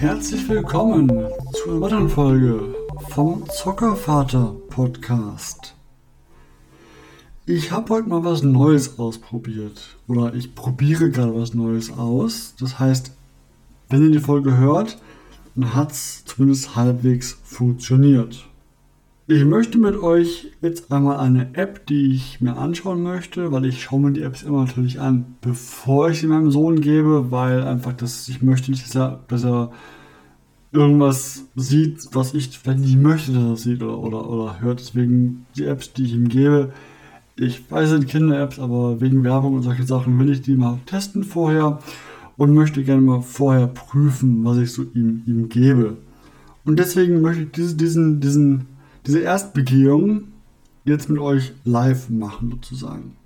Herzlich willkommen zu einer weiteren Folge vom Zockervater Podcast. Ich habe heute mal was Neues ausprobiert oder ich probiere gerade was Neues aus. Das heißt, wenn ihr die Folge hört, dann hat es zumindest halbwegs funktioniert. Ich möchte mit euch jetzt einmal eine App, die ich mir anschauen möchte, weil ich schaue mir die Apps immer natürlich an, bevor ich sie meinem Sohn gebe, weil einfach das, ich möchte nicht, dass er, dass er irgendwas sieht, was ich vielleicht nicht möchte, dass er sieht oder, oder, oder hört. Deswegen die Apps, die ich ihm gebe, ich weiß, sind Kinder-Apps, aber wegen Werbung und solche Sachen will ich die mal testen vorher und möchte gerne mal vorher prüfen, was ich so ihm, ihm gebe. Und deswegen möchte ich diese, diesen, diesen diese Erstbegehung jetzt mit euch live machen sozusagen.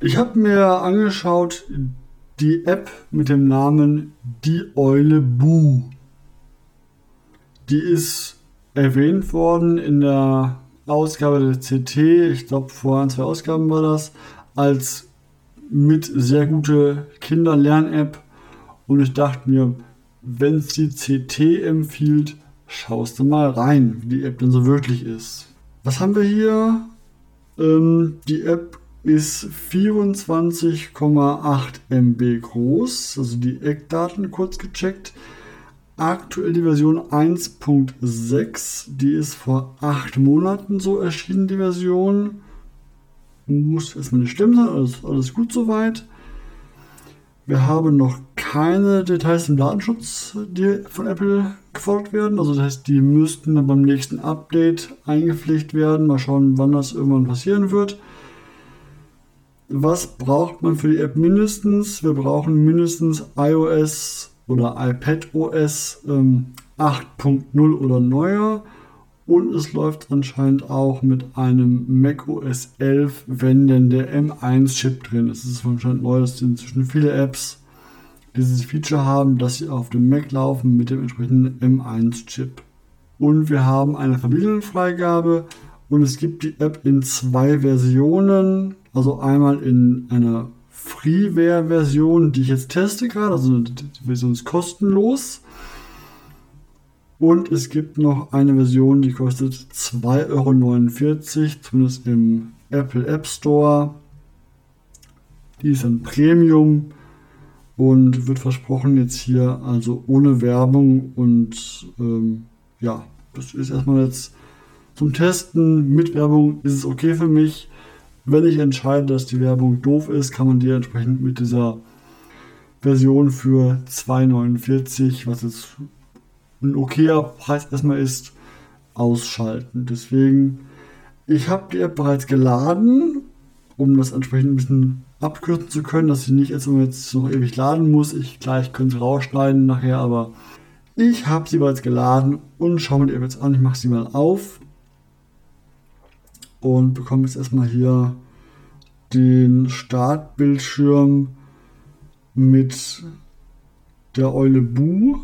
Ich habe mir angeschaut die App mit dem Namen Die Eule Bu. Die ist erwähnt worden in der Ausgabe der CT, ich glaube vor ein, zwei Ausgaben war das, als mit sehr gute Kinderlern-App. Und ich dachte mir, wenn es die CT empfiehlt, schaust du mal rein, wie die App denn so wirklich ist. Was haben wir hier? Ähm, die App ist 24,8 MB groß, also die Eckdaten kurz gecheckt. Aktuell die Version 1.6, die ist vor 8 Monaten so erschienen, die Version. Muss erstmal nicht stimmen sein, alles, alles gut soweit. Wir haben noch keine Details im Datenschutz, die von Apple gefordert werden. Also das heißt, die müssten dann beim nächsten Update eingepflegt werden. Mal schauen, wann das irgendwann passieren wird. Was braucht man für die App mindestens? Wir brauchen mindestens iOS oder iPadOS ähm, 8.0 oder neuer. Und es läuft anscheinend auch mit einem macOS 11, wenn denn der M1-Chip drin ist. Das ist anscheinend neu, das sind inzwischen viele Apps, die dieses Feature haben, dass sie auf dem Mac laufen mit dem entsprechenden M1-Chip. Und wir haben eine Familienfreigabe und es gibt die App in zwei Versionen. Also einmal in einer Freeware-Version, die ich jetzt teste gerade, also die Version ist kostenlos. Und es gibt noch eine Version, die kostet 2,49 Euro, zumindest im Apple App Store. Die ist ein Premium und wird versprochen jetzt hier also ohne Werbung und ähm, ja, das ist erstmal jetzt zum Testen. Mit Werbung ist es okay für mich. Wenn ich entscheide, dass die Werbung doof ist, kann man die entsprechend mit dieser Version für 2,49, was jetzt ein okayer Preis erstmal ist, ausschalten. Deswegen, ich habe die App bereits geladen, um das entsprechend ein bisschen abkürzen zu können, dass sie nicht jetzt, jetzt noch ewig laden muss. Ich gleich könnte rausschneiden nachher, aber ich habe sie bereits geladen und schaue mir die App jetzt an. Ich mache sie mal auf und bekomme jetzt erstmal hier den Startbildschirm mit der Eule Bu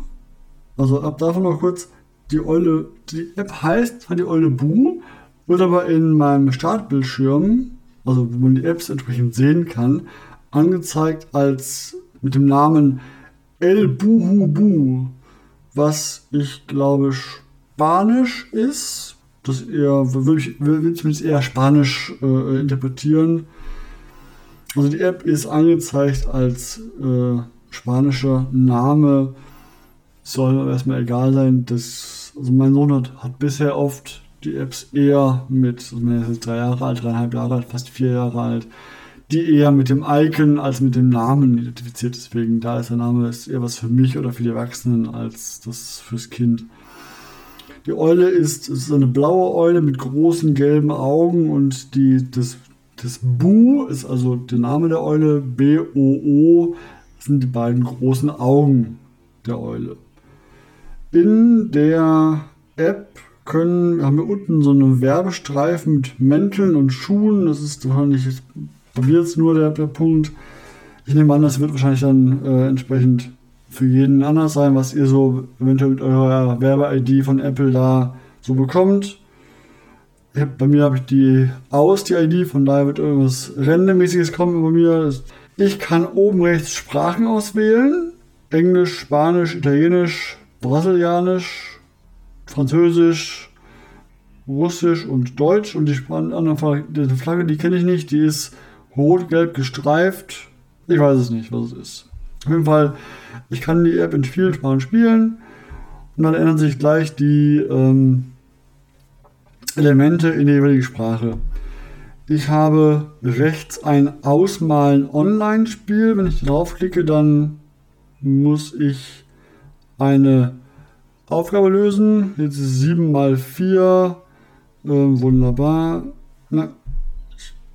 also ab davon noch kurz, die Eule, die App heißt die Eule Bu, wird aber in meinem Startbildschirm, also wo man die Apps entsprechend sehen kann, angezeigt als mit dem Namen El Buhu Bu, was ich glaube Spanisch ist. Das eher, will ich will zumindest eher Spanisch äh, interpretieren. Also die App ist angezeigt als äh, spanischer Name soll erstmal egal sein. Das, also mein Sohn hat, hat bisher oft die Apps eher mit, also er ist drei Jahre alt, dreieinhalb Jahre alt, fast vier Jahre alt, die eher mit dem Icon als mit dem Namen identifiziert. Deswegen, da ist der Name ist eher was für mich oder für die Erwachsenen als das fürs Kind. Die Eule ist, ist eine blaue Eule mit großen gelben Augen und die, das, das Bu ist also der Name der Eule, B-O-O, sind die beiden großen Augen der Eule. In der App können, haben wir unten so einen Werbestreifen mit Mänteln und Schuhen. Das ist wahrscheinlich bei mir jetzt nur der, der Punkt. Ich nehme an, das wird wahrscheinlich dann äh, entsprechend für jeden anders sein, was ihr so eventuell mit eurer Werbe-ID von Apple da so bekommt. Hab, bei mir habe ich die aus, die ID, von daher wird irgendwas Randommäßiges kommen bei mir. Ich kann oben rechts Sprachen auswählen Englisch, Spanisch, Italienisch, Brasilianisch, Französisch, Russisch und Deutsch. Und die andere Flagge, die kenne ich nicht, die ist rot-gelb gestreift. Ich weiß es nicht, was es ist. Auf jeden Fall, ich kann die App in vielen Sprachen spielen und dann ändern sich gleich die ähm, Elemente in der jeweiligen Sprache. Ich habe rechts ein Ausmalen Online-Spiel. Wenn ich draufklicke, dann muss ich eine Aufgabe lösen. Jetzt ist 7 mal 4. Äh, wunderbar. Na,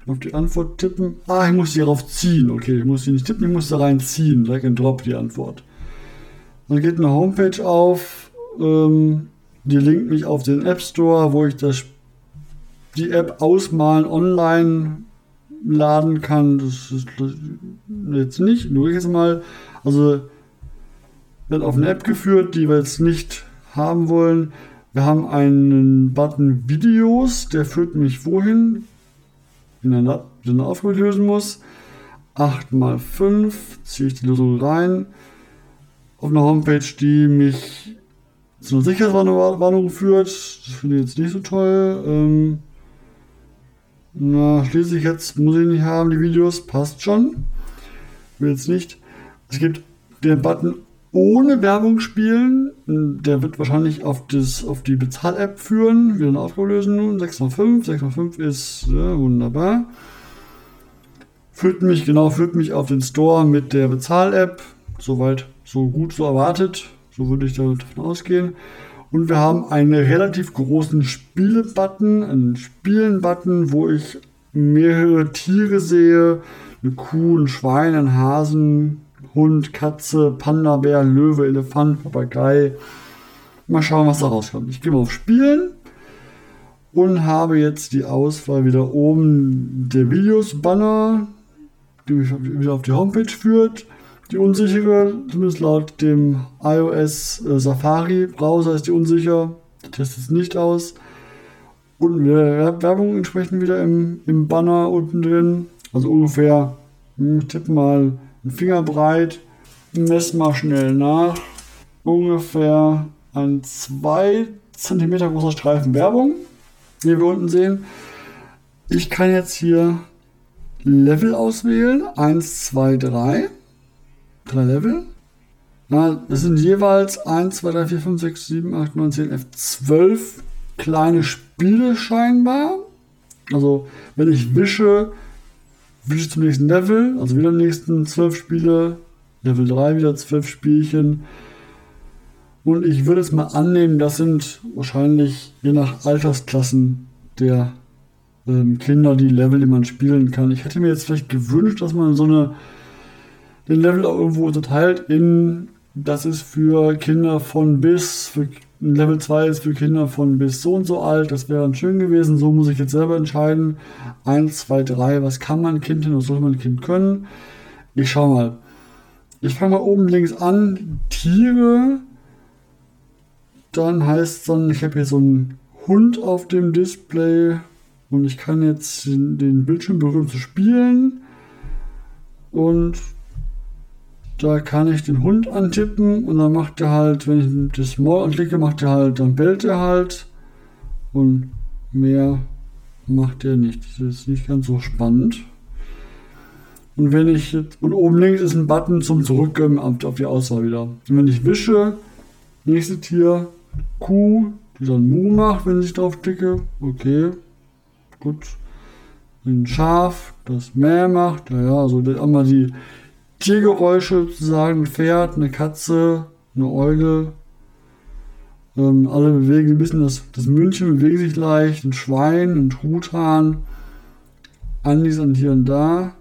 auf die Antwort tippen. Ah, ich muss sie darauf ziehen. Okay, ich muss sie nicht tippen, ich muss da reinziehen. Drag and drop die Antwort. Dann geht eine Homepage auf. Ähm, die linkt mich auf den App Store, wo ich das, die App ausmalen online laden kann. Das ist jetzt nicht. Nur jetzt mal. Also wird auf eine App geführt, die wir jetzt nicht haben wollen. Wir haben einen Button Videos, der führt mich wohin? In eine, eine Aufgabe lösen muss. 8 mal 5 ziehe ich die Lösung rein. Auf eine Homepage, die mich zu einer Sicherheitswarnung führt. Das finde ich jetzt nicht so toll. Ähm, na, schließlich jetzt muss ich nicht haben, die Videos. Passt schon. Will jetzt nicht. Es gibt den Button ohne Werbung spielen. Der wird wahrscheinlich auf, das, auf die Bezahl-App führen. Wieder eine Aufgabe lösen nun. 6x5. 6x5 ist ja, wunderbar. Führt mich, genau, führt mich auf den Store mit der Bezahl-App. Soweit, so gut, so erwartet. So würde ich davon ausgehen. Und wir haben einen relativ großen Spiele-Button, einen Spielen-Button, wo ich mehrere Tiere sehe. Eine Kuh, ein Schwein, ein Hasen, Hund, Katze, Panda, Bär, Löwe, Elefant, Papagei. Mal schauen, was da rauskommt. Ich gehe mal auf Spielen und habe jetzt die Auswahl wieder oben der Videos-Banner, die mich wieder auf die Homepage führt. Die unsichere, zumindest laut dem iOS äh, Safari Browser ist die unsicher. Der testet es nicht aus. Und Werbung entsprechend wieder im, im Banner unten drin. Also ungefähr, hm, ich tippe mal ein Finger breit. Mess mal schnell nach. Ungefähr ein 2 cm großer Streifen Werbung, wie wir unten sehen. Ich kann jetzt hier Level auswählen. 1, 2, 3. Drei Level. Na, das sind jeweils 1, 2, 3, 4, 5, 6, 7, 8, 9, 10, 11, 12 kleine Spiele scheinbar. Also, wenn ich wische, wische zum nächsten Level, also wieder nächsten zwölf Spiele, Level 3 wieder zwölf Spielchen. Und ich würde es mal annehmen, das sind wahrscheinlich je nach Altersklassen der ähm, Kinder die Level, die man spielen kann. Ich hätte mir jetzt vielleicht gewünscht, dass man so eine den Level auch irgendwo unterteilt in das ist für Kinder von bis, für Level 2 ist für Kinder von bis so und so alt, das wäre dann schön gewesen. So muss ich jetzt selber entscheiden. 1, 2, 3, was kann man Kind hin, was soll man Kind können? Ich schau mal. Ich fange mal oben links an. Tiere. Dann heißt es dann, ich habe hier so einen Hund auf dem Display und ich kann jetzt den Bildschirm berühren zu spielen. Und da kann ich den Hund antippen und dann macht er halt, wenn ich das Maul anklicke, macht er halt, dann bellt er halt. Und mehr macht er nicht. Das ist nicht ganz so spannend. Und wenn ich jetzt, und oben links ist ein Button zum Zurückgeben auf die Auswahl wieder. Und wenn ich wische, nächstes Tier, Kuh, die dann Mu macht, wenn ich drauf klicke. Okay, gut. Ein Schaf, das mehr macht. Ja, ja, also einmal die Tiergeräusche sozusagen, ein Pferd, eine Katze, eine Eule. Ähm, alle bewegen ein bisschen, das, das Mündchen bewegt sich leicht, ein Schwein, ein Truthahn. Andis an hier und da.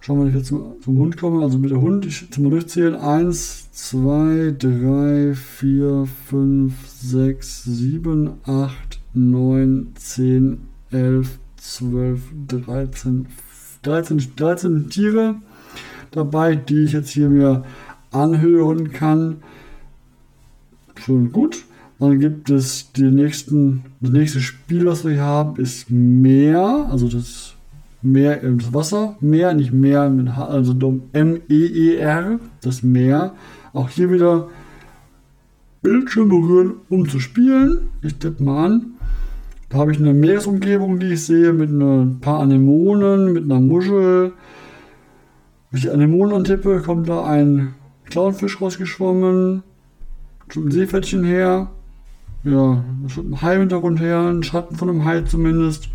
Schauen wir, wenn ich jetzt zum, zum Hund komme. Also mit der Hund, ich jetzt mal durchzählen. 1, 2, 3, 4, 5, 6, 7, 8, 9, 10, 11, 12, 13, 13, 13 Tiere dabei, die ich jetzt hier mir anhören kann. Schon gut. Dann gibt es die nächsten, das nächste Spiel, was wir hier haben, ist Meer, also das Meer im Wasser. Meer, nicht Meer mit H, also M-E-E-R, das Meer. Auch hier wieder Bildschirm berühren, um zu spielen. Ich tippe mal an. Da habe ich eine Meeresumgebung, die ich sehe, mit ein paar Anemonen, mit einer Muschel. Wenn ich Anemonen antippe, kommt da ein Clownfisch rausgeschwommen. Ein Seepferdchen her. Ja, da schaut ein Hai im Hintergrund her, ein Schatten von einem Hai zumindest.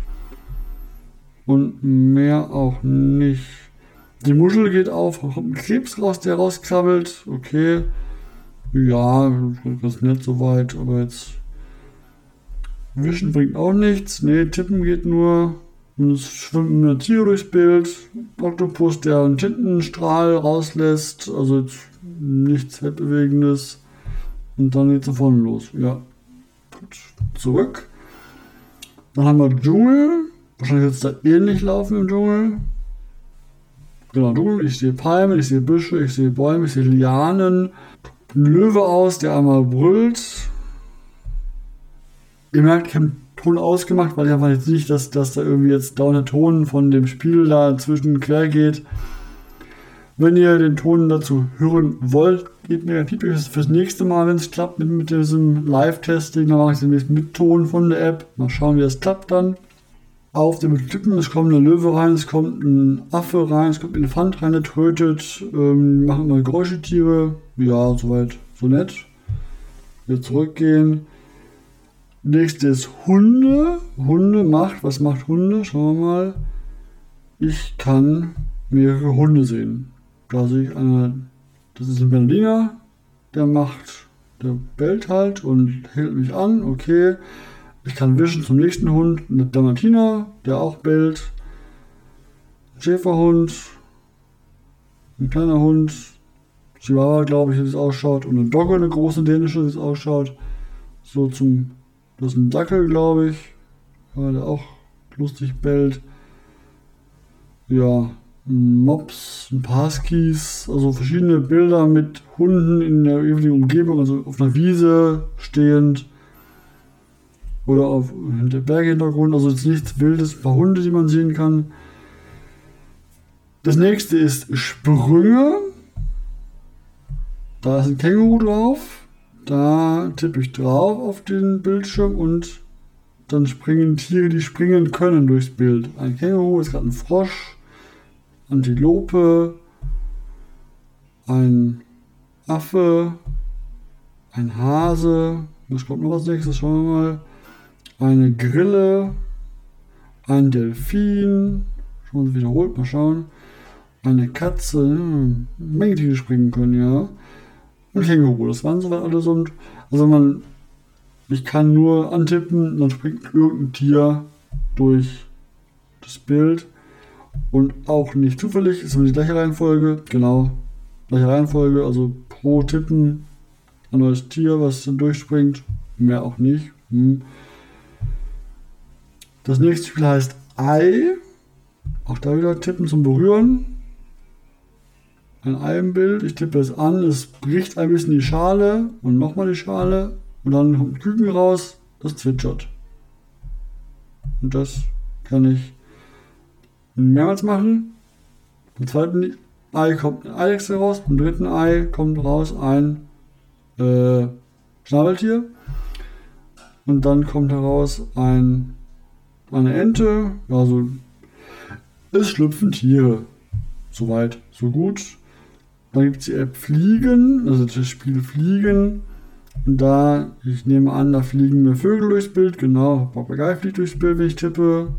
Und mehr auch nicht. Die Muschel geht auf, kommt ein Krebs raus, der rauskrabbelt. Okay. Ja, das ist nett soweit, aber jetzt Wischen bringt auch nichts. Ne, tippen geht nur. Es schwimmt eine Tier durchs Bild. Oktopus, der einen Tintenstrahl rauslässt. Also jetzt nichts Weltbewegendes. Und dann geht es vorne los. Ja. Zurück. Dann haben wir Dschungel. Wahrscheinlich wird es da ähnlich laufen im Dschungel. Genau, Dschungel. Ich sehe Palmen, ich sehe Büsche, ich sehe Bäume, ich sehe Lianen. Ein Löwe aus, der einmal brüllt. Ihr merkt, ich Ton ausgemacht, weil ich einfach jetzt nicht, dass, dass da irgendwie jetzt dauernd Ton von dem Spiel da zwischen quer geht. Wenn ihr den Ton dazu hören wollt, gebt mir ein Feedback fürs nächste Mal, wenn es klappt mit, mit diesem Live-Testing. Dann mache ich demnächst mit Ton von der App. Mal schauen, wie das klappt dann. Auf dem Typen, es kommt eine Löwe rein, es kommt ein Affe rein, es kommt ein Elefant rein, der tötet, ähm, machen immer Geräuschetiere. Ja, soweit, so nett. Wir zurückgehen. Nächstes Hunde. Hunde macht, was macht Hunde? Schauen wir mal. Ich kann mehrere Hunde sehen. Da sehe ich eine, das ist ein Berliner, der macht, der bellt halt und hält mich an, okay. Ich kann wischen zum nächsten Hund, eine Dalmatiner, der auch bellt. Ein Schäferhund, ein kleiner Hund, Chihuahua, glaube ich, wie es ausschaut. Und eine Dogge, eine große dänische, wie es ausschaut. So zum das ist ein Dackel, glaube ich. Ja, der auch lustig bellt. Ja, Mops, ein paar Huskies, also verschiedene Bilder mit Hunden in der jeweiligen Umgebung, also auf einer Wiese stehend oder auf der Berghintergrund, also jetzt nichts Wildes, ein paar Hunde, die man sehen kann. Das nächste ist Sprünge. Da ist ein Känguru drauf. Da tippe ich drauf auf den Bildschirm und dann springen Tiere, die springen können durchs Bild. Ein Känguru ist gerade ein Frosch, Antilope, ein Affe, ein Hase, was kommt noch als nächstes? Schauen wir mal. Eine Grille, ein Delfin, schon wiederholt, mal schauen. Eine Katze, hm, Menge Tiere springen können, ja ein Känguru. Das waren soweit alles und also man, ich kann nur antippen, dann springt irgendein Tier durch das Bild und auch nicht zufällig, ist immer die gleiche Reihenfolge, genau, gleiche Reihenfolge, also pro Tippen ein neues Tier, was dann durchspringt, mehr auch nicht. Hm. Das nächste Spiel heißt Ei, auch da wieder Tippen zum Berühren ein Ei im Bild. Ich tippe es an, es bricht ein bisschen die Schale und nochmal die Schale und dann kommt Küken raus, das zwitschert. Und das kann ich mehrmals machen. Im zweiten Ei kommt ein Eidechse raus, im dritten Ei kommt raus ein äh, Schnabeltier. Und dann kommt heraus ein, eine Ente. Also es schlüpfen Tiere. Soweit, so gut. Dann gibt es die App Fliegen, also das Spiel Fliegen. Und da, ich nehme an, da fliegen mir Vögel durchs Bild. Genau, Papagei fliegt durchs Bild, wenn ich tippe.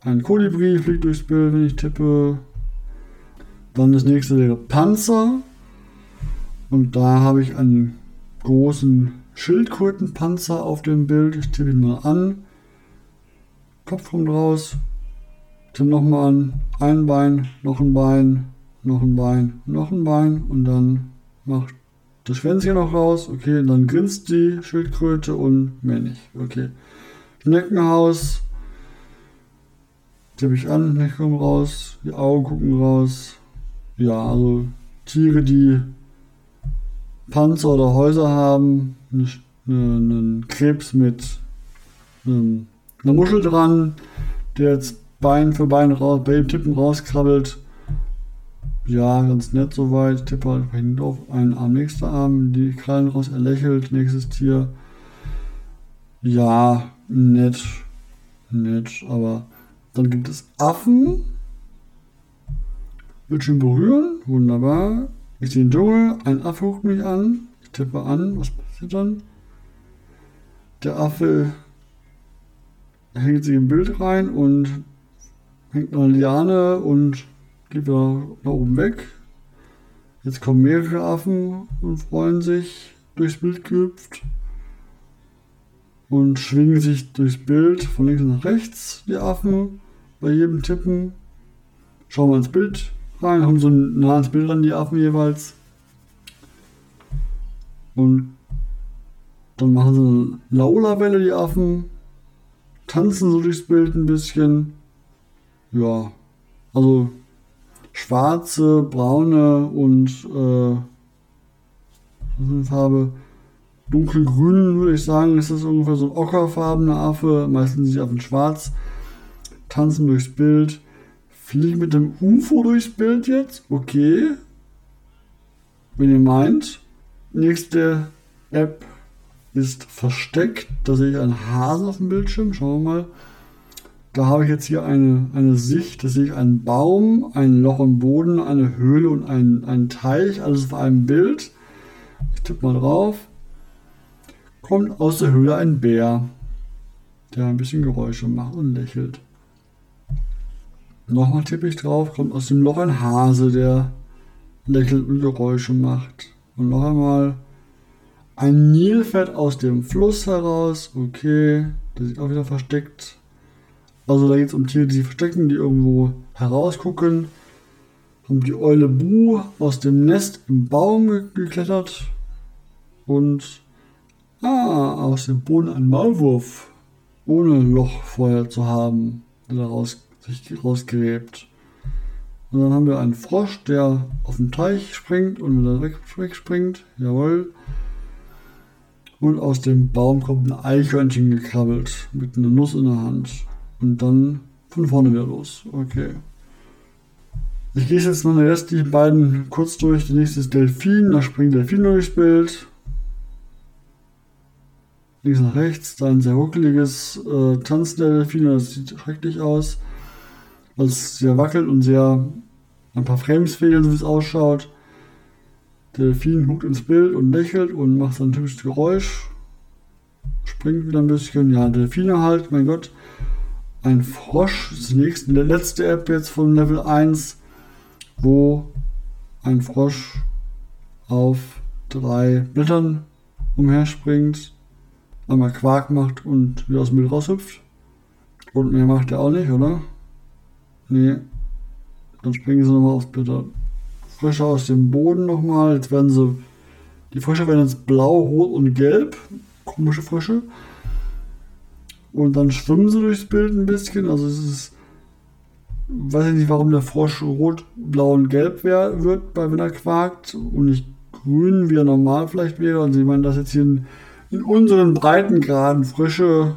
Ein Kolibri fliegt durchs Bild, wenn ich tippe. Dann das nächste wäre Panzer. Und da habe ich einen großen Schildkrötenpanzer auf dem Bild. Ich tippe ihn mal an. Kopf kommt raus. Tippe nochmal an. Ein Bein, noch ein Bein, noch ein Bein, noch ein Bein und dann macht das Schwänzchen noch raus. Okay, dann grinst die Schildkröte und mehr nicht. Okay. Schneckenhaus. Tippe ich an, Schnecken kommen raus, die Augen gucken raus. Ja, also Tiere, die Panzer oder Häuser haben, einen Krebs mit einer Muschel dran, der jetzt Bein für Bein raus, bei dem Tippen rauskrabbelt ja, ganz nett soweit. Tippe halt hinten auf einen Arm, nächster Arm, die Krallen raus, er lächelt, nächstes Tier. Ja, nett. Nett, aber dann gibt es Affen. Bildschirm berühren, wunderbar. Ich sehe den Dschungel, ein Affe guckt mich an. Ich tippe an, was passiert dann? Der Affe hängt sich im Bild rein und hängt eine Liane und geht wieder nach oben weg. Jetzt kommen mehrere Affen und freuen sich durchs Bild gehüpft und schwingen sich durchs Bild von links nach rechts, die Affen, bei jedem Tippen. Schauen wir ins Bild rein, haben so ein nah ins Bild ran, die Affen jeweils. Und dann machen sie eine Laola-Welle, die Affen, tanzen so durchs Bild ein bisschen. Ja, also schwarze, braune und äh, Farbe dunkelgrün, würde ich sagen, ist das ungefähr so ein ockerfarbener Affe. Meistens sind die Affen schwarz. Tanzen durchs Bild. Fliegen mit dem UFO durchs Bild jetzt. Okay. Wenn ihr meint. Nächste App ist versteckt. Da sehe ich einen Hasen auf dem Bildschirm. Schauen wir mal. Da habe ich jetzt hier eine, eine Sicht. Da sehe ich einen Baum, ein Loch im Boden, eine Höhle und einen, einen Teich. Alles auf einem Bild. Ich tippe mal drauf kommt aus der Höhle ein Bär, der ein bisschen Geräusche macht und lächelt. Nochmal tippe ich drauf, kommt aus dem Loch ein Hase, der lächelt und Geräusche macht. Und noch einmal ein Nilpferd aus dem Fluss heraus. Okay, der sieht auch wieder versteckt. Also da geht es um Tiere, die sich verstecken, die irgendwo herausgucken. Haben die Eule Bu aus dem Nest im Baum geklettert. Und Ah, aus dem Boden ein Maulwurf. Ohne Loch vorher zu haben, der daraus sich rausgräbt. Und dann haben wir einen Frosch, der auf den Teich springt und wieder weg, wegspringt. Jawohl. Und aus dem Baum kommt ein Eichhörnchen gekrabbelt mit einer Nuss in der Hand. Und dann von vorne wieder los. Okay. Ich gehe jetzt mal die beiden kurz durch. Der nächste ist Delfin. Da springt Delfin durchs Bild links nach rechts, da ein sehr ruckeliges äh, Tanzen der Delfine, das sieht schrecklich aus, weil es sehr wackelt und sehr ein paar Frames fehlen, so wie es ausschaut. Der Delfin guckt ins Bild und lächelt und macht sein typisches Geräusch, springt wieder ein bisschen, ja, Delfine halt, mein Gott. Ein Frosch, das nächste, die letzte App jetzt von Level 1, wo ein Frosch auf drei Blättern umherspringt einmal Quark macht und wieder aus dem Müll raushüpft. Und mehr macht er auch nicht, oder? Nee. Dann springen sie nochmal aufs Bitter. Frösche aus dem Boden nochmal. Jetzt werden sie. Die Frösche werden jetzt blau, rot und gelb. Komische Frösche. Und dann schwimmen sie durchs Bild ein bisschen. Also es ist. Weiß ich nicht, warum der Frosch rot, blau und gelb wär, wird, wenn er quakt. Und nicht grün, wie er normal vielleicht wäre. Und sie meinen, dass jetzt hier ein in unseren Breitengraden frische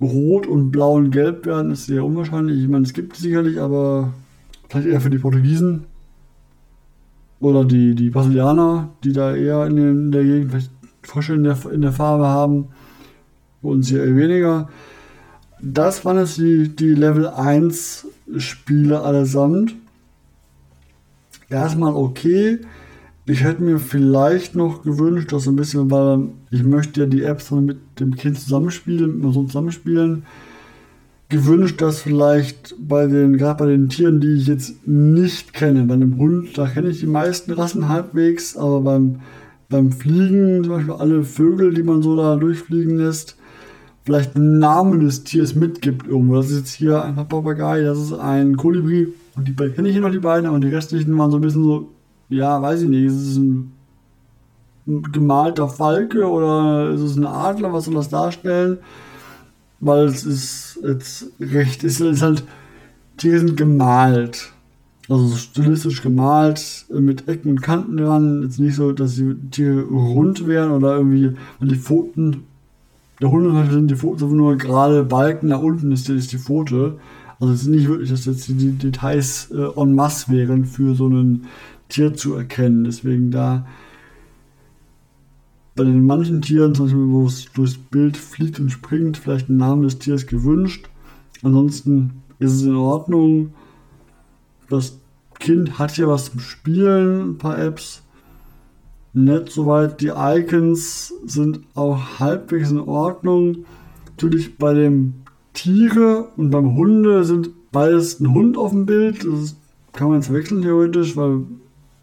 Rot und Blau und Gelb werden, ist sehr unwahrscheinlich. Ich meine, es gibt sicherlich, aber vielleicht eher für die Portugiesen oder die, die Brasilianer, die da eher in, den, in der Gegend vielleicht Frische in der, in der Farbe haben. Hier eher weniger. Das waren jetzt die, die Level 1 Spiele allesamt. Erstmal okay. Ich hätte mir vielleicht noch gewünscht, dass so ein bisschen, weil ich möchte ja die Apps mit dem Kind zusammenspielen, mit meinem Sohn zusammenspielen, gewünscht, dass vielleicht bei den, gerade bei den Tieren, die ich jetzt nicht kenne, bei einem Hund, da kenne ich die meisten Rassen halbwegs, aber beim, beim Fliegen, zum Beispiel alle Vögel, die man so da durchfliegen lässt, vielleicht einen Namen des Tiers mitgibt irgendwo. Das ist jetzt hier ein Papagei, das ist ein Kolibri und die kenne ich hier noch die beiden, aber die restlichen waren so ein bisschen so ja, weiß ich nicht, ist es ein, ein gemalter Falke oder ist es ein Adler, was soll das darstellen? Weil es ist jetzt recht, es ist halt, Tiere sind gemalt. Also stilistisch gemalt, mit Ecken und Kanten dran. Jetzt nicht so, dass die Tiere rund wären oder irgendwie, weil die Pfoten, der Hunde sind die Pfoten nur gerade Balken, nach unten ist die, ist die Pfote. Also es ist nicht wirklich, dass jetzt die Details äh, en masse wären, für so ein Tier zu erkennen. Deswegen da bei den manchen Tieren, zum Beispiel, wo es durchs Bild fliegt und springt, vielleicht ein Name des Tiers gewünscht. Ansonsten ist es in Ordnung. Das Kind hat hier was zum Spielen, ein paar Apps. Nett soweit. Die Icons sind auch halbwegs in Ordnung. Natürlich bei dem Tiere und beim Hunde sind beides ein Hund auf dem Bild. Das kann man jetzt wechseln theoretisch, weil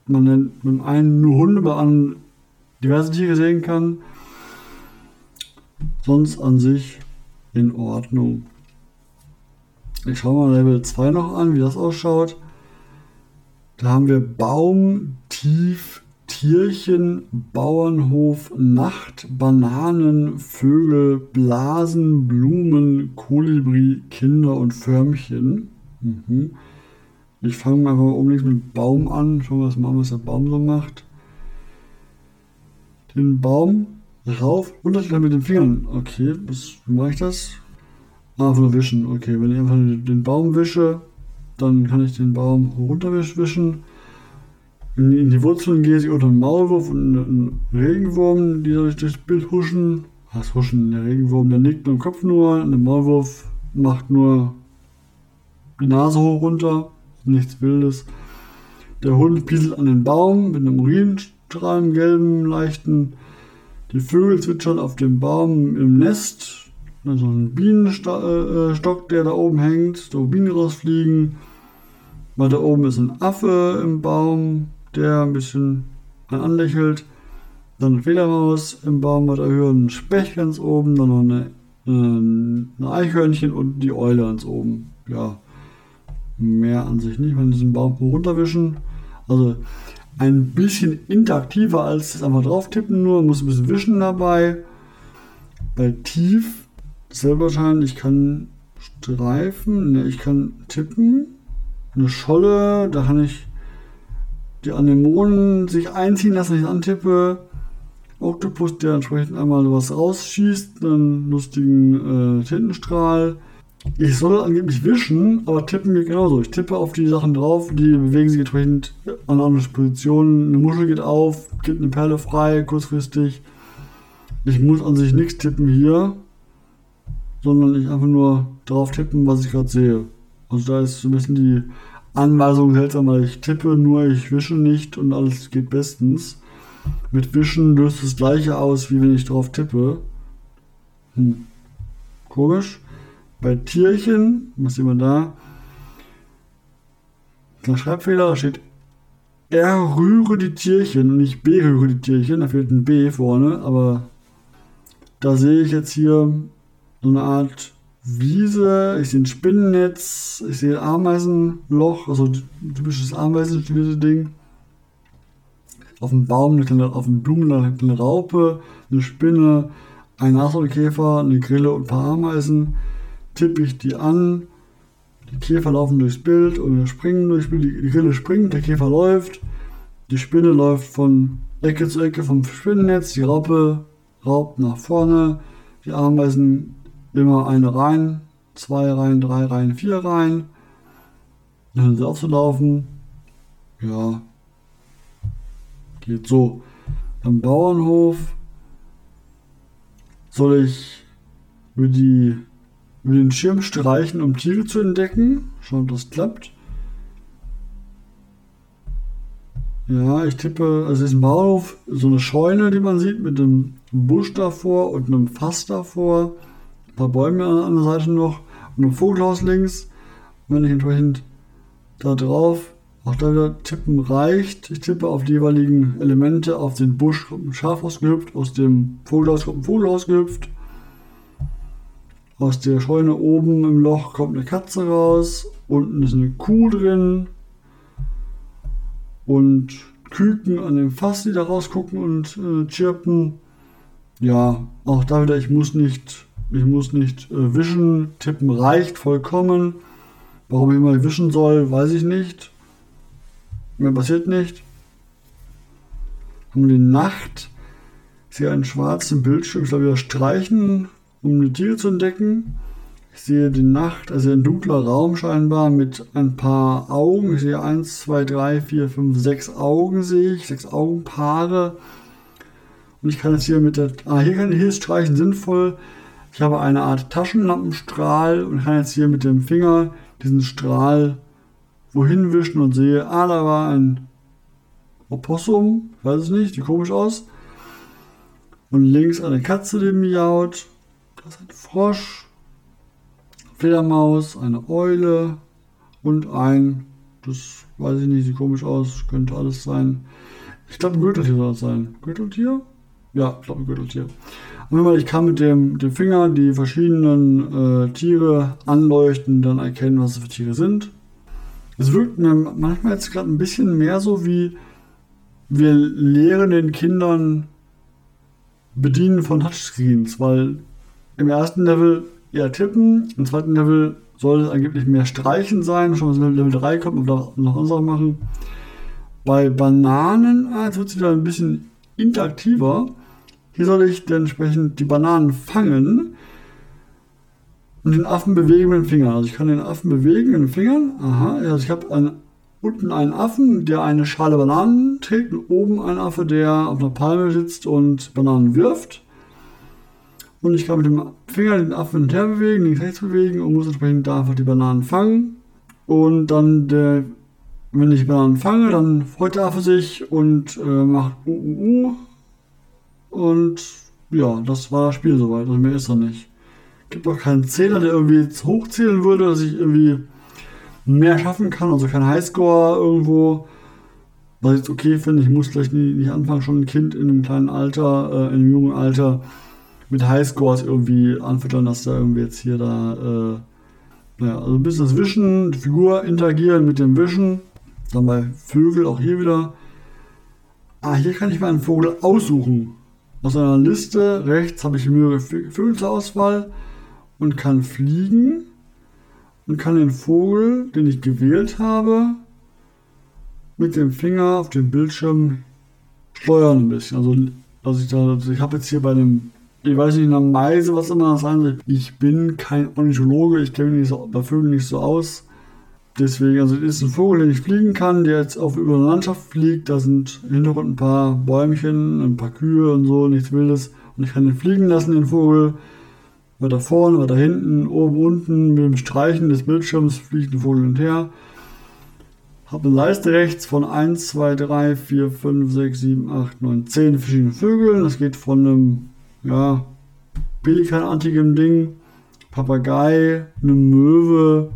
man mit dem einen nur Hunde, bei anderen diverse Tiere sehen kann. Sonst an sich in Ordnung. Ich schaue mal Level 2 noch an, wie das ausschaut. Da haben wir Baum, Tief, Tierchen, Bauernhof, Nacht, Bananen, Vögel, Blasen, Blumen, Kolibri, Kinder und Förmchen. Mhm. Ich fange einfach unbedingt mit Baum an. Schauen wir mal, was der Baum so macht. Den Baum rauf, runter mit den Fingern. Okay, was, wie mache ich das? Ah, nur wischen. Okay, wenn ich einfach den Baum wische, dann kann ich den Baum runterwischen. In, in die Wurzeln gehe ich unter einen Maulwurf und einen Regenwurm, die durch das Bild huschen. Was huschen? Der Regenwurm, der nickt mit dem Kopf nur, und der Maulwurf macht nur die Nase hoch runter, nichts Wildes. Der Hund pieselt an den Baum mit einem Urinstrahl, gelben, leichten. Die Vögel zwitschern auf dem Baum im Nest so ein Bienenstock, äh, der da oben hängt, wo Bienen rausfliegen. Weil da oben ist ein Affe im Baum, der ein bisschen anlächelt. Dann eine Fledermaus im Baum weiter hören, ein Specht ganz oben, dann noch eine, ein Eichhörnchen und die Eule ganz oben. Ja, mehr an sich nicht. Man diesen Baum runterwischen. Also ein bisschen interaktiver als das einfach drauf tippen, nur muss ein bisschen wischen dabei. Bei tief selber wahrscheinlich, ich kann Streifen, ne, ich kann tippen, eine Scholle, da kann ich die Anemonen sich einziehen lassen, wenn ich antippe. Oktopus, der entsprechend einmal was rausschießt, einen lustigen äh, Tintenstrahl. Ich soll angeblich wischen, aber tippen geht genauso. Ich tippe auf die Sachen drauf, die bewegen sich entsprechend an andere Positionen. Eine Muschel geht auf, gibt eine Perle frei, kurzfristig. Ich muss an sich nichts tippen hier sondern ich einfach nur drauf tippen, was ich gerade sehe. Also da ist so ein bisschen die Anweisung seltsam, weil ich tippe nur, ich wische nicht und alles geht bestens. Mit Wischen löst das gleiche aus, wie wenn ich drauf tippe. Hm. Komisch. Bei Tierchen, was sehen wir da? Der Schreibfehler, da steht R rühre die Tierchen und nicht B rühre die Tierchen. Da fehlt ein B vorne, aber da sehe ich jetzt hier so eine Art Wiese, ich sehe ein Spinnennetz, ich sehe ein Ameisenloch, also ein typisches Ameisenschlüssel-Ding. Auf dem Baum, eine kleine, auf dem Blumen eine kleine Raupe, eine Spinne, ein Nashornkäfer, eine Grille und ein paar Ameisen. Tippe ich die an, die Käfer laufen durchs Bild und springen durchs Bild, die Grille springt, der Käfer läuft, die Spinne läuft von Ecke zu Ecke vom Spinnennetz, die Raupe raubt nach vorne, die Ameisen immer eine rein, zwei Reihen, drei Reihen, vier Reihen. Dann hören sie auf zu laufen. Ja, geht so. Am Bauernhof soll ich über, die, über den Schirm streichen, um Tiere zu entdecken. Schauen, ob das klappt. Ja, ich tippe, also ist ein Bauernhof, so eine Scheune, die man sieht, mit einem Busch davor und einem Fass davor paar Bäume an der Seite noch und ein Vogelhaus links. Und wenn ich entsprechend da drauf, auch da wieder tippen reicht. Ich tippe auf die jeweiligen Elemente, auf den Busch kommt ein Schaf ausgehüpft, aus dem Vogelhaus kommt ein Vogel ausgehüpft. Aus der Scheune oben im Loch kommt eine Katze raus. Unten ist eine Kuh drin. Und Küken an dem Fass, die da rausgucken und äh, chirpen. Ja, auch da wieder, ich muss nicht ich muss nicht äh, wischen. Tippen reicht vollkommen. Warum ich mal wischen soll, weiß ich nicht. Mir passiert nicht. Haben die Nacht. Ich sehe einen schwarzen Bildschirm. Ich soll wieder streichen, um die Tiere zu entdecken. Ich sehe die Nacht, also ein dunkler Raum scheinbar mit ein paar Augen. Ich sehe eins, zwei, drei, vier, fünf, sechs Augen sehe ich, sechs Augenpaare. Und ich kann jetzt hier mit der, ah, hier kann hier ist Streichen sinnvoll. Ich habe eine Art Taschenlampenstrahl und kann jetzt hier mit dem Finger diesen Strahl wohin wischen und sehe, ah, da war ein Opossum, weiß es nicht, sieht komisch aus. Und links eine Katze, die miaut. Da ist ein Frosch, Fledermaus, eine Eule und ein, das weiß ich nicht, sieht komisch aus, könnte alles sein. Ich glaube, ein Gürteltier soll das sein. Gürteltier? Ja, ich glaube, ein Gürteltier. Und ich kann mit dem, dem Finger die verschiedenen äh, Tiere anleuchten, dann erkennen, was es für Tiere sind. Es wirkt mir manchmal jetzt gerade ein bisschen mehr so wie wir lehren den Kindern Bedienen von Touchscreens, weil im ersten Level eher tippen, im zweiten Level soll es angeblich mehr Streichen sein, schon was Level 3 kommt und noch andere machen. Bei Bananen, ah, wird es wieder ein bisschen interaktiver. Hier soll ich dann entsprechend die Bananen fangen und den Affen bewegen mit den Fingern. Also ich kann den Affen bewegen mit den Fingern. Aha, also ich habe einen, unten einen Affen, der eine Schale Bananen trägt und oben einen Affe, der auf einer Palme sitzt und Bananen wirft. Und ich kann mit dem Finger den Affen hin und her bewegen, links rechts bewegen und muss entsprechend da einfach die Bananen fangen. Und dann, der, wenn ich Bananen fange, dann freut der Affe sich und äh, macht uh, uh, uh und ja, das war das Spiel soweit. Also mehr ist er nicht. Gibt auch keinen Zähler, der irgendwie hochzählen würde, dass ich irgendwie mehr schaffen kann. Also kein Highscore irgendwo. Was ich jetzt okay finde, ich muss vielleicht nicht, nicht anfangen, schon ein Kind in einem kleinen Alter, äh, in einem jungen Alter mit Highscores irgendwie anfüttern, dass da irgendwie jetzt hier da, äh, naja, also ein bisschen das Wischen, die Figur interagieren mit dem Wischen. Dann bei Vögel auch hier wieder. Ah, hier kann ich mir einen Vogel aussuchen. Aus einer Liste rechts habe ich mehrere Vögel zur Auswahl und kann fliegen und kann den Vogel, den ich gewählt habe, mit dem Finger auf dem Bildschirm steuern ein bisschen. Also, also ich, also ich habe jetzt hier bei einem, ich weiß nicht, einer Meise, was immer das sein soll. Ich bin kein Ornithologe, ich kenne mich so, bei Vögeln nicht so aus. Deswegen, also das ist ein Vogel, den ich fliegen kann, der jetzt auf über eine Landschaft fliegt. Da sind im Hintergrund ein paar Bäumchen, ein paar Kühe und so, nichts Wildes. Und ich kann den fliegen lassen, den Vogel. Weiter vorne, weiter hinten, oben, unten, mit dem Streichen des Bildschirms fliegt ein Vogel hin und her. Habe eine Leiste rechts von 1, 2, 3, 4, 5, 6, 7, 8, 9, 10 verschiedenen Vögeln. Das geht von einem, ja, Pelikanartigen Ding, Papagei, eine Möwe,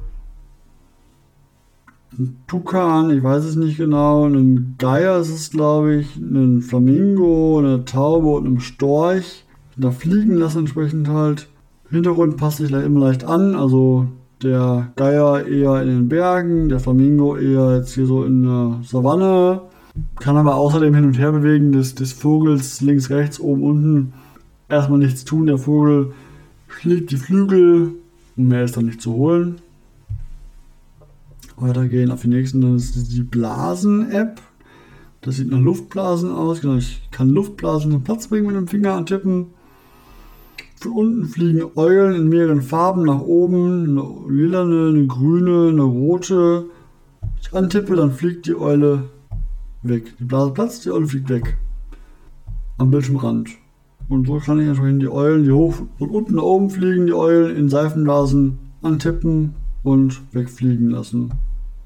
ein Tukan, ich weiß es nicht genau, ein Geier ist es, glaube ich, ein Flamingo, eine Taube und ein Storch. Da fliegen lassen entsprechend halt. Hintergrund passt sich immer leicht an, also der Geier eher in den Bergen, der Flamingo eher jetzt hier so in der Savanne. Kann aber außerdem hin und her bewegen des, des Vogels links, rechts, oben, unten. Erstmal nichts tun, der Vogel schlägt die Flügel und mehr ist dann nicht zu holen weitergehen auf die nächsten. Dann ist die Blasen-App. Das sieht nach Luftblasen aus. Genau, ich kann Luftblasen in Platz bringen mit dem Finger antippen. Von unten fliegen Eulen in mehreren Farben nach oben. Eine lilane, eine grüne, eine rote. Ich antippe, dann fliegt die Eule weg. Die Blase platzt, die Eule fliegt weg. Am Bildschirmrand. Und so kann ich entsprechend die Eulen, die hoch von unten nach oben fliegen, die Eulen in Seifenblasen antippen und wegfliegen lassen.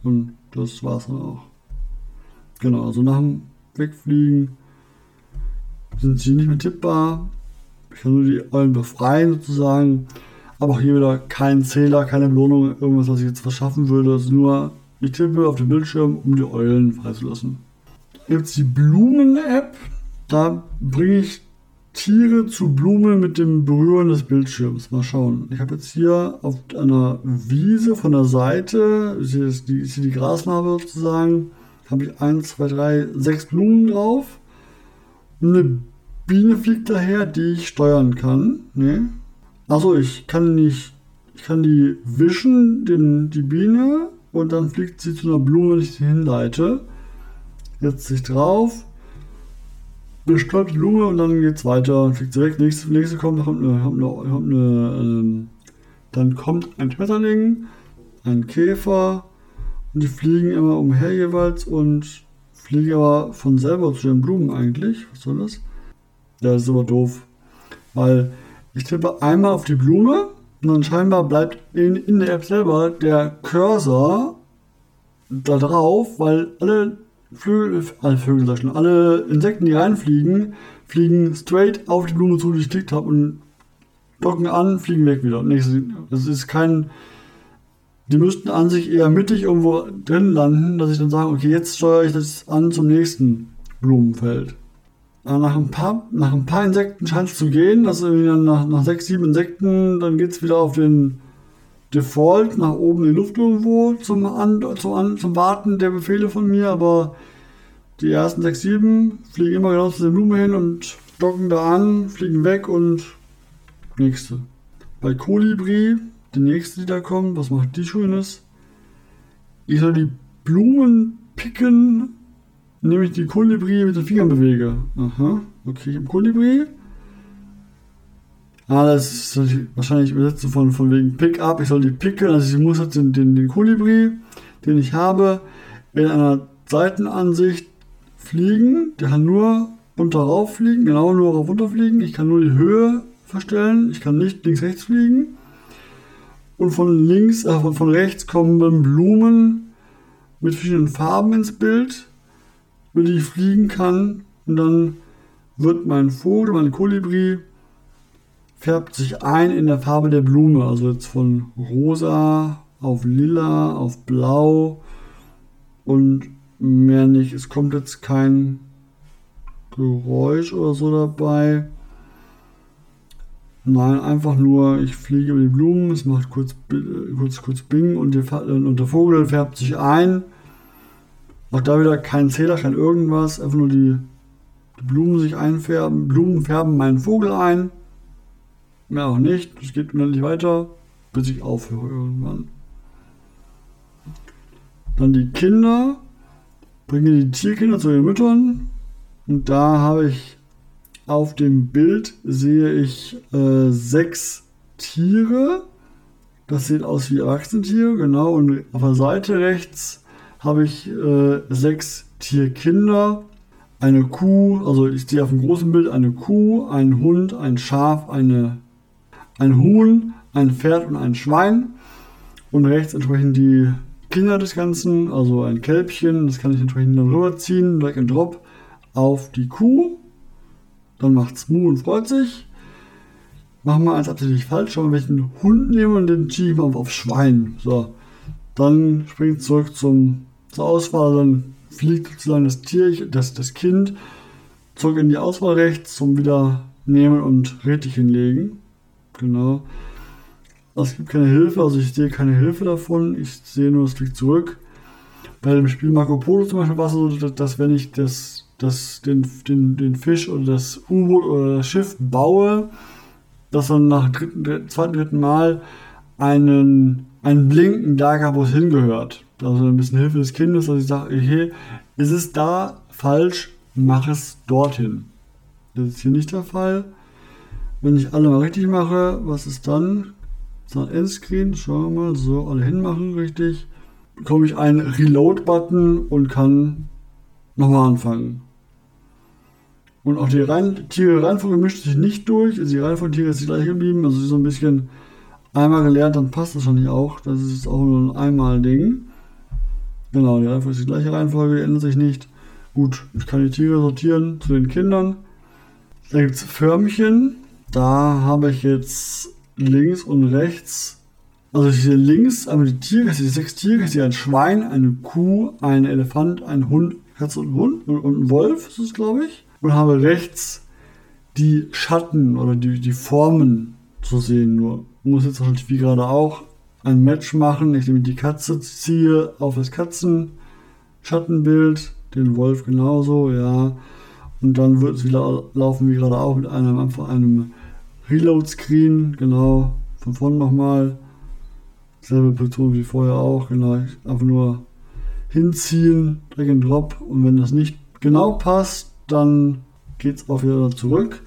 Und das war's dann auch. Genau, also nach dem Wegfliegen sind sie nicht mehr tippbar. Ich kann nur die Eulen befreien sozusagen. Aber auch hier wieder kein Zähler, keine Belohnung, irgendwas, was ich jetzt verschaffen würde. Das ist nur, ich tippe auf den Bildschirm, um die Eulen freizulassen. Jetzt die Blumen-App. Da bringe ich Tiere zu Blumen mit dem Berühren des Bildschirms. Mal schauen. Ich habe jetzt hier auf einer Wiese von der Seite, ist hier die, ist hier die Grasnarbe sozusagen, habe ich 1, 2, 3, 6 Blumen drauf. Eine Biene fliegt daher, die ich steuern kann. Ne? Achso, ich kann nicht. Ich kann die wischen, den, die Biene, und dann fliegt sie zu einer Blume, wenn ich sie hinleite. Jetzt sich drauf, bestäubt die Blume und dann geht's weiter, fliegt sie weg. Nächste, nächste kommt, kommt eine, kommt eine, kommt eine ähm, dann kommt ein Schmetterling, ein Käfer und die fliegen immer umher jeweils und fliegen aber von selber zu den Blumen eigentlich. Was soll das? Ja, das ist aber doof. Weil ich tippe einmal auf die Blume und dann scheinbar bleibt in, in der App selber der Cursor da drauf, weil alle Flügel, alle Vögel, schon, alle Insekten, die reinfliegen, fliegen straight auf die Blume zu, die ich geklickt habe und docken an, fliegen weg wieder. Das ist kein. Die müssten an sich eher mittig irgendwo drin landen, dass ich dann sage, okay, jetzt steuere ich das an zum nächsten Blumenfeld. Nach ein paar, nach ein paar Insekten scheint es zu gehen, also nach, nach sechs, sieben Insekten, dann geht es wieder auf den Default nach oben in die Luft irgendwo zum, an, zum, an, zum Warten der Befehle von mir, aber die ersten 6, 7 fliegen immer genau zu der Blume hin und docken da an, fliegen weg und nächste. Bei Kolibri, die nächste, die da kommt, was macht die Schönes? Ich soll die Blumen picken, indem ich die Kolibri mit den Fingern bewege. Aha, okay, ich habe Kolibri. Ah, das ist wahrscheinlich übersetzt von, von wegen Pick-up. Ich soll die picken. Also ich muss jetzt den, den, den Kolibri, den ich habe, in einer Seitenansicht fliegen. Der kann nur runter rauf fliegen, genau nur rauf runter fliegen. Ich kann nur die Höhe verstellen. Ich kann nicht links rechts fliegen. Und von links, äh, von, von rechts kommen Blumen mit verschiedenen Farben ins Bild, über die ich fliegen kann. Und dann wird mein Vogel, mein Kolibri, färbt sich ein in der Farbe der Blume. Also jetzt von rosa auf lila, auf blau und mehr nicht. Es kommt jetzt kein Geräusch oder so dabei. Nein, einfach nur, ich fliege über die Blumen, es macht kurz, kurz, kurz Bing und, die, und der Vogel färbt sich ein. Auch da wieder kein Zähler, kein irgendwas, einfach nur die, die Blumen sich einfärben. Blumen färben meinen Vogel ein. Mehr auch nicht. Es geht unendlich weiter, bis ich aufhöre irgendwann. Dann die Kinder. Bringe die Tierkinder zu den Müttern. Und da habe ich auf dem Bild sehe ich äh, sechs Tiere. Das sieht aus wie Erwachsenentiere, genau. Und auf der Seite rechts habe ich äh, sechs Tierkinder. Eine Kuh, also ich sehe auf dem großen Bild eine Kuh, ein Hund, ein Schaf, eine ein Huhn, ein Pferd und ein Schwein. Und rechts entsprechend die Kinder des Ganzen, also ein Kälbchen, das kann ich entsprechend dann rüberziehen, Drag and Drop auf die Kuh. Dann macht es Mu und freut sich. Machen wir eins absichtlich falsch, schauen wir welchen Hund nehmen und den ich mal auf Schwein. So. Dann springt zurück zum, zur Auswahl, dann fliegt sozusagen das Tier, das, das Kind zurück in die Auswahl rechts zum wieder nehmen und richtig hinlegen. Genau. Also es gibt keine Hilfe, also ich sehe keine Hilfe davon. Ich sehe nur, es liegt zurück. Bei dem Spiel Marco Polo zum Beispiel war es so, dass wenn ich das, das, den, den, den Fisch oder das U-Boot oder das Schiff baue, dass dann nach dritten, zweiten, dritten Mal einen, einen Blinken da gab, wo es hingehört. Also ein bisschen Hilfe des Kindes, dass ich sage, hey, ist es da falsch, mach es dorthin. Das ist hier nicht der Fall. Wenn ich alle mal richtig mache, was ist dann? So, Endscreen, schauen wir mal, so, alle hinmachen richtig. Bekomme ich einen Reload-Button und kann nochmal anfangen. Und auch die Rein Tiere Reihenfolge mischt sich nicht durch. Also die Reihenfolge Tiere ist die gleiche geblieben. Also so ein bisschen einmal gelernt, dann passt das schon nicht auch. Das ist auch nur ein Einmal-Ding. Genau, die Reihenfolge ist die gleiche Reihenfolge, die ändert sich nicht. Gut, ich kann die Tiere sortieren zu den Kindern. Da gibt es Förmchen. Da habe ich jetzt links und rechts, also hier links einmal die Tiere, die sechs Tiere, hier ein Schwein, eine Kuh, ein Elefant, ein Hund, Katze und Hund und, und ein Wolf ist es, glaube ich. Und habe rechts die Schatten oder die, die Formen zu sehen nur. Muss jetzt natürlich wie gerade auch ein Match machen. Ich nehme die Katze, ziehe auf das Katzenschattenbild, den Wolf genauso, ja. Und dann wird es wieder laufen wie gerade auch mit einem einfach einem Reload-Screen, genau, von vorne nochmal. Selbe Position wie vorher auch, genau. Einfach nur hinziehen, Drag and Drop. Und wenn das nicht genau passt, dann geht es auch wieder zurück.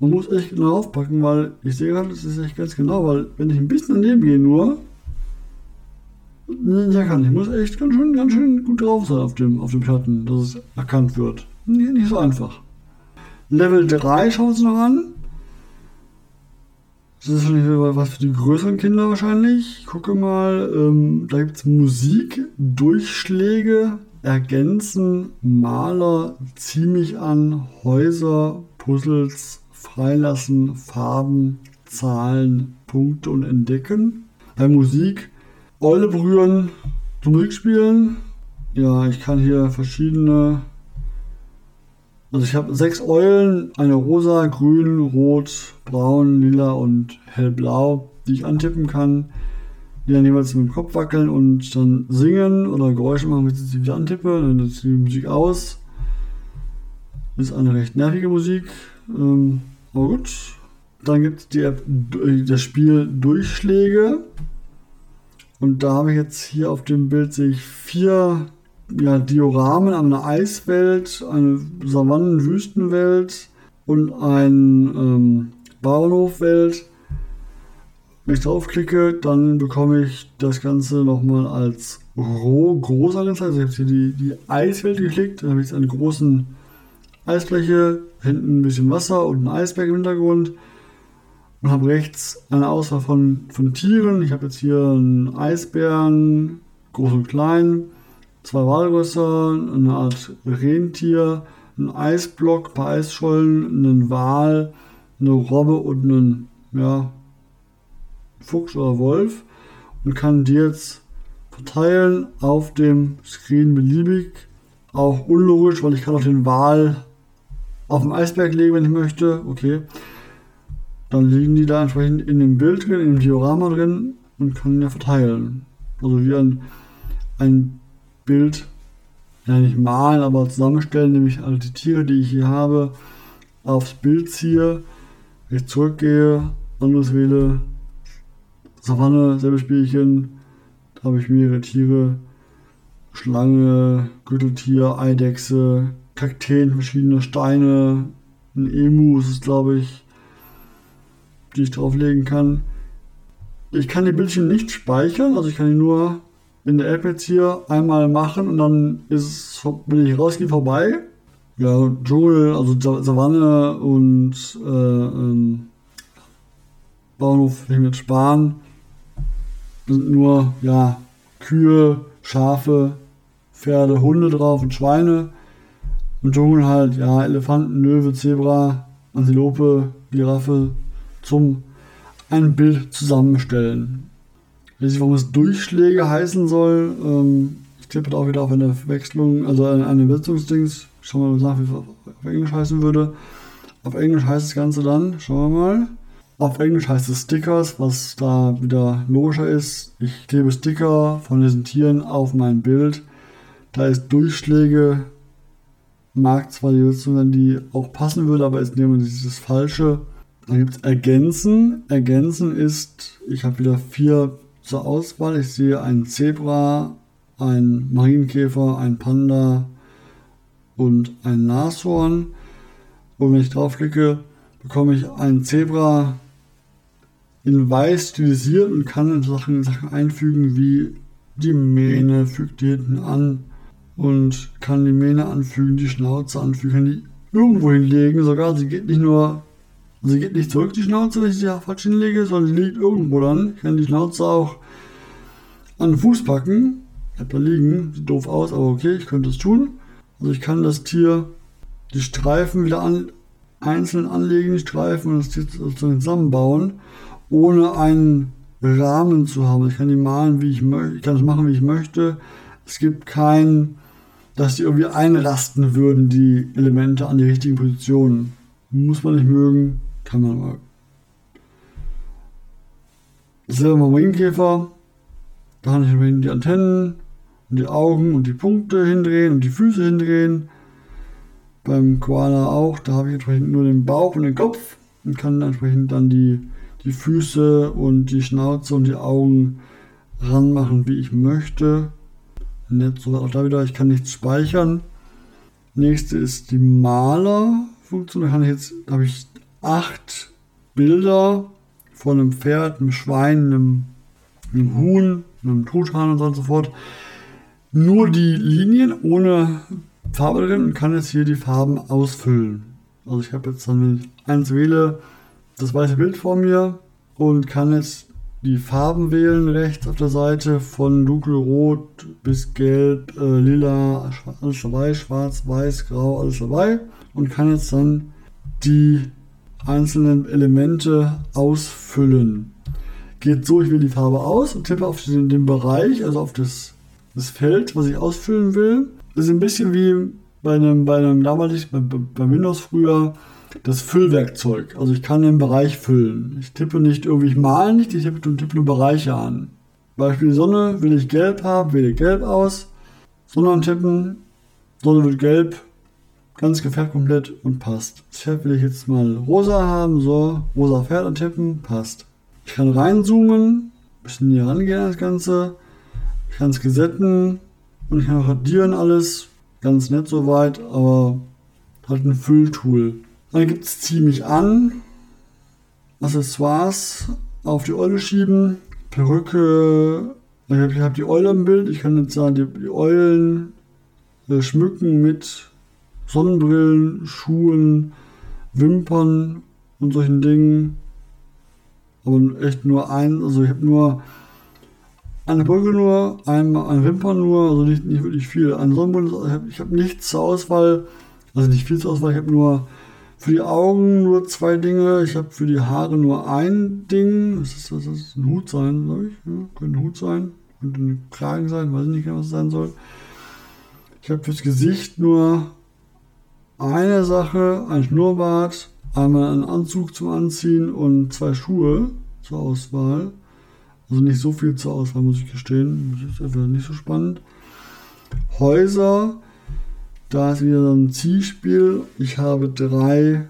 man muss echt genau aufpacken, weil ich sehe gerade, das ist echt ganz genau, weil wenn ich ein bisschen daneben gehe nur, ja kann ich, muss echt ganz schön, ganz schön gut drauf sein auf dem, auf dem Schatten, dass es erkannt wird. Nee, nicht so einfach. Level 3 schauen wir uns noch an. Das ist wahrscheinlich was für die größeren Kinder wahrscheinlich. Ich gucke mal, ähm, da gibt es Musik, Durchschläge, Ergänzen, Maler, zieh mich an, Häuser, Puzzles, Freilassen, Farben, Zahlen, Punkte und Entdecken. Bei Musik Eule berühren, Musik spielen. Ja, ich kann hier verschiedene. Also ich habe sechs Eulen, eine rosa, grün, rot, braun, lila und hellblau, die ich antippen kann, die dann jeweils mit dem Kopf wackeln und dann singen oder Geräusche machen, wenn ich sie wieder antippe, dann ist die Musik aus. Ist eine recht nervige Musik. Ähm, aber gut. Dann gibt es die App, das Spiel Durchschläge. Und da habe ich jetzt hier auf dem Bild sehe ich vier ja, Dioramen, eine Eiswelt, eine Savannen-Wüstenwelt und ein ähm, Bauernhofwelt. Wenn ich draufklicke, dann bekomme ich das Ganze nochmal als roh groß angezeigt. Also ich habe hier die, die Eiswelt geklickt, dann habe ich jetzt eine große Eisfläche, hinten ein bisschen Wasser und ein Eisberg im Hintergrund und habe rechts eine Auswahl von, von Tieren. Ich habe jetzt hier einen Eisbären, groß und klein, zwei Walrösser, eine Art Rentier, einen Eisblock, ein paar Eisschollen, einen Wal, eine Robbe und einen ja, Fuchs oder Wolf und kann die jetzt verteilen auf dem Screen beliebig. Auch unlogisch, weil ich kann auch den Wal auf dem Eisberg legen, wenn ich möchte. Okay. Dann liegen die da entsprechend in dem Bild drin, in dem Diorama drin und können ja verteilen. Also wie ein, ein Bild, ja nicht malen, aber zusammenstellen, nämlich alle die Tiere, die ich hier habe, aufs Bild ziehe, ich zurückgehe, anderes wähle, Savanne, selbe Spielchen, da habe ich mehrere Tiere, Schlange, Gürteltier, Eidechse, Kakteen, verschiedene Steine, ein Emu ist es, glaube ich, die ich drauflegen kann. Ich kann die Bildchen nicht speichern, also ich kann die nur in der App jetzt hier einmal machen und dann ist wenn ich rausgehe, vorbei. Ja, Dschungel, also Savanne und äh, ähm, Bauernhof mit Sparen sind nur ja, Kühe, Schafe, Pferde, Hunde drauf und Schweine. Und Dschungel halt, ja, Elefanten, Löwe, Zebra, Antilope, Giraffe zum ein Bild zusammenstellen. Weiß nicht, warum es Durchschläge heißen soll. Ähm, ich tippe da auch wieder auf eine Verwechslung, also eine, eine Übersetzungsdings. Schauen wir mal nach, wie es auf Englisch heißen würde. Auf Englisch heißt das Ganze dann, schauen wir mal. Auf Englisch heißt es Stickers, was da wieder logischer ist. Ich klebe Sticker von diesen Tieren auf mein Bild. Da ist Durchschläge mag zwar die Übersetzung sein, die auch passen würde, aber ist nehmen dieses falsche. Dann gibt es Ergänzen. Ergänzen ist, ich habe wieder vier zur Auswahl. Ich sehe ein Zebra, ein Marienkäfer, ein Panda und ein Nashorn. Und wenn ich draufklicke, bekomme ich ein Zebra in weiß stilisiert und kann Sachen, Sachen einfügen wie die Mähne, fügt die hinten an und kann die Mähne anfügen, die Schnauze anfügen, die irgendwo hinlegen. Sogar sie geht nicht nur, sie geht nicht zurück, die Schnauze, wenn ich sie falsch hinlege, sondern sie liegt irgendwo dann. Ich kann die Schnauze auch an den Fuß packen. Hab da liegen, sieht doof aus, aber okay, ich könnte es tun. Also ich kann das Tier, die Streifen wieder an, einzeln anlegen, die Streifen und das Tier zusammenbauen, ohne einen Rahmen zu haben. Ich kann die malen, wie ich möchte, ich kann es machen, wie ich möchte. Es gibt kein dass die irgendwie einrasten würden, die Elemente an die richtigen Positionen. Muss man nicht mögen, kann man mal. Selber mal Marienkäfer. Da kann ich die Antennen und die Augen und die Punkte hindrehen und die Füße hindrehen. Beim Koala auch, da habe ich entsprechend nur den Bauch und den Kopf und kann entsprechend dann die, die Füße und die Schnauze und die Augen ranmachen, wie ich möchte. Nett, so auch da wieder, ich kann nichts speichern. Nächste ist die Maler-Funktion. Da kann ich jetzt, habe ich acht Bilder von einem Pferd, einem Schwein, einem, einem Huhn, einem Truthahn und so und so fort. Nur die Linien ohne Farbe drin und kann jetzt hier die Farben ausfüllen. Also ich habe jetzt dann, wenn ich eins wähle, das weiße Bild vor mir und kann jetzt die Farben wählen rechts auf der Seite von dunkelrot bis gelb, äh, lila, alles dabei, schwarz, weiß, grau, alles dabei und kann jetzt dann die einzelnen Elemente ausfüllen. Geht so, ich wähle die Farbe aus und tippe auf den, den Bereich, also auf das, das Feld, was ich ausfüllen will. Das ist ein bisschen wie bei einem, bei einem damalig, bei, bei Windows früher, das Füllwerkzeug. Also ich kann den Bereich füllen. Ich tippe nicht irgendwie, ich male nicht, ich tippe, tippe nur Bereiche an. Beispiel Sonne, will ich gelb haben, wähle gelb aus. Sonne antippen, Sonne wird gelb, ganz gefärbt komplett und passt. Das Pferd will ich jetzt mal rosa haben, so, rosa Pferd antippen, passt. Ich kann reinzoomen, bisschen näher rangehen an das Ganze. Ich kann es gesetten und ich kann radieren alles. Ganz nett soweit, aber halt ein Fülltool. Dann gibt es ziemlich an. Accessoires auf die Eule schieben. Perücke. Ich habe hab die Eule im Bild. Ich kann jetzt sagen, die, die Eulen äh, schmücken mit Sonnenbrillen, Schuhen, Wimpern und solchen Dingen. Aber echt nur ein, also ich habe nur eine Brücke nur, ein, ein Wimpern nur, also nicht, nicht wirklich viel. An Sonnenbrillen, ich habe hab nichts zur Auswahl, also nicht viel zur Auswahl, ich habe nur für die Augen nur zwei Dinge. Ich habe für die Haare nur ein Ding. Das ist, das ist ein Hut sein, glaube ich. Ja, könnte ein Hut sein. Könnte ein Kragen sein. Weiß nicht genau, was es sein soll. Ich habe fürs Gesicht nur eine Sache. Ein Schnurrbart. Einmal einen Anzug zum Anziehen und zwei Schuhe zur Auswahl. Also nicht so viel zur Auswahl, muss ich gestehen. Das ist einfach nicht so spannend. Häuser da ist wieder so ein Zielspiel. Ich habe drei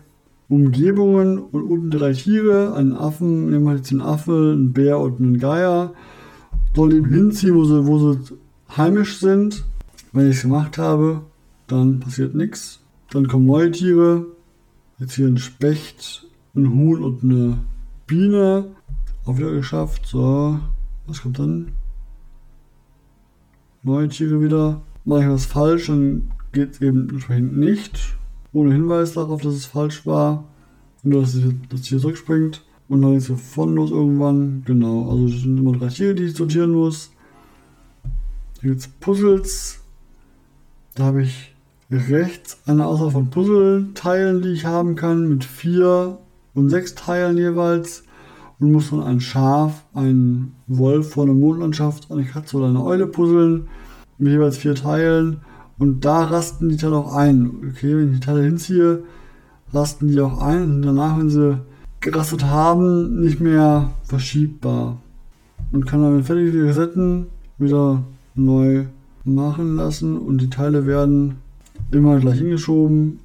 Umgebungen und unten drei Tiere. Einen Affen, nehmen wir jetzt einen Affe, einen Bär und einen Geier. Soll eben hinziehen, wo sie, wo sie heimisch sind. Wenn ich es gemacht habe, dann passiert nichts. Dann kommen neue Tiere. Jetzt hier ein Specht, ein Huhn und eine Biene. Auch wieder geschafft. So, was kommt dann? Neue Tiere wieder. Mache ich was falsch, dann geht es eben entsprechend nicht. Ohne Hinweis darauf, dass es falsch war. Nur, dass es das hier zurückspringt. Und dann ist es von los irgendwann. Genau, also das sind immer drei Tiere, die ich sortieren muss. Hier gibt es Puzzles. Da habe ich rechts eine Auswahl von Puzzleteilen, die ich haben kann, mit vier und sechs Teilen jeweils. Und muss dann ein Schaf, ein Wolf vor einer Mondlandschaft, eine Katze oder eine Eule puzzeln. Mit jeweils vier Teilen. Und da rasten die Teile auch ein. Okay, wenn ich die Teile hinziehe, rasten die auch ein und danach, wenn sie gerastet haben, nicht mehr verschiebbar. Und kann dann fertige Resetten wieder neu machen lassen und die Teile werden immer gleich hingeschoben.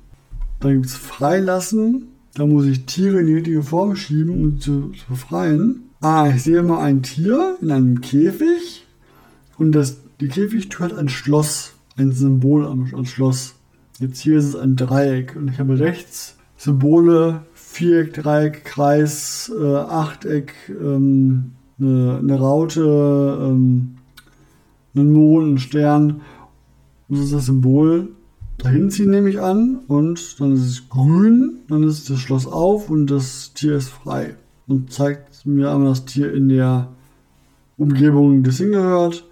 Dann gibt es Freilassen. Da muss ich Tiere in die richtige Form schieben, um zu, zu befreien. Ah, ich sehe immer ein Tier in einem Käfig und das, die Käfigtür hat ein Schloss ein Symbol am, am Schloss. Jetzt hier ist es ein Dreieck und ich habe rechts Symbole, Viereck, Dreieck, Kreis, äh, Achteck, ähm, eine, eine, Raute, ähm, einen Mond, einen Stern. Das ist das Symbol. Dahin ziehen nehme ich an und dann ist es grün, dann ist das Schloss auf und das Tier ist frei und zeigt mir einmal das Tier in der Umgebung, das hingehört.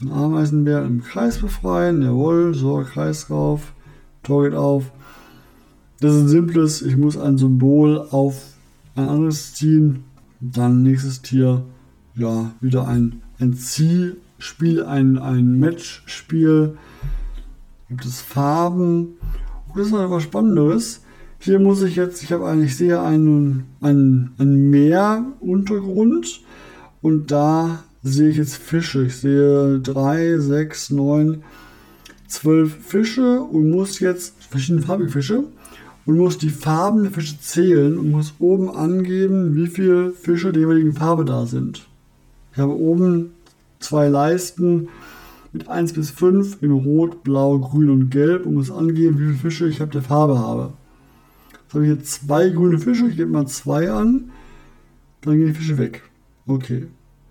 Ein Ameisenbär im Kreis befreien. Jawohl, so, Kreis drauf. Tor geht auf. Das ist ein simples, ich muss ein Symbol auf ein anderes ziehen. Dann nächstes Tier. Ja, wieder ein, ein Zielspiel, ein, ein Matchspiel. Gibt es Farben. Und das ist noch etwas Spannendes. Hier muss ich jetzt, ich habe eigentlich, ich sehe einen, einen, einen Meeruntergrund und da sehe ich jetzt Fische. Ich sehe drei, sechs, neun, zwölf Fische und muss jetzt verschiedene farbige Fische und muss die Farben der Fische zählen und muss oben angeben, wie viele Fische der jeweiligen Farbe da sind. Ich habe oben zwei Leisten mit 1 bis 5 in Rot, Blau, Grün und Gelb und muss angeben, wie viele Fische ich ab der Farbe habe. habe ich hier zwei grüne Fische, ich gebe mal zwei an, dann gehen die Fische weg. Okay.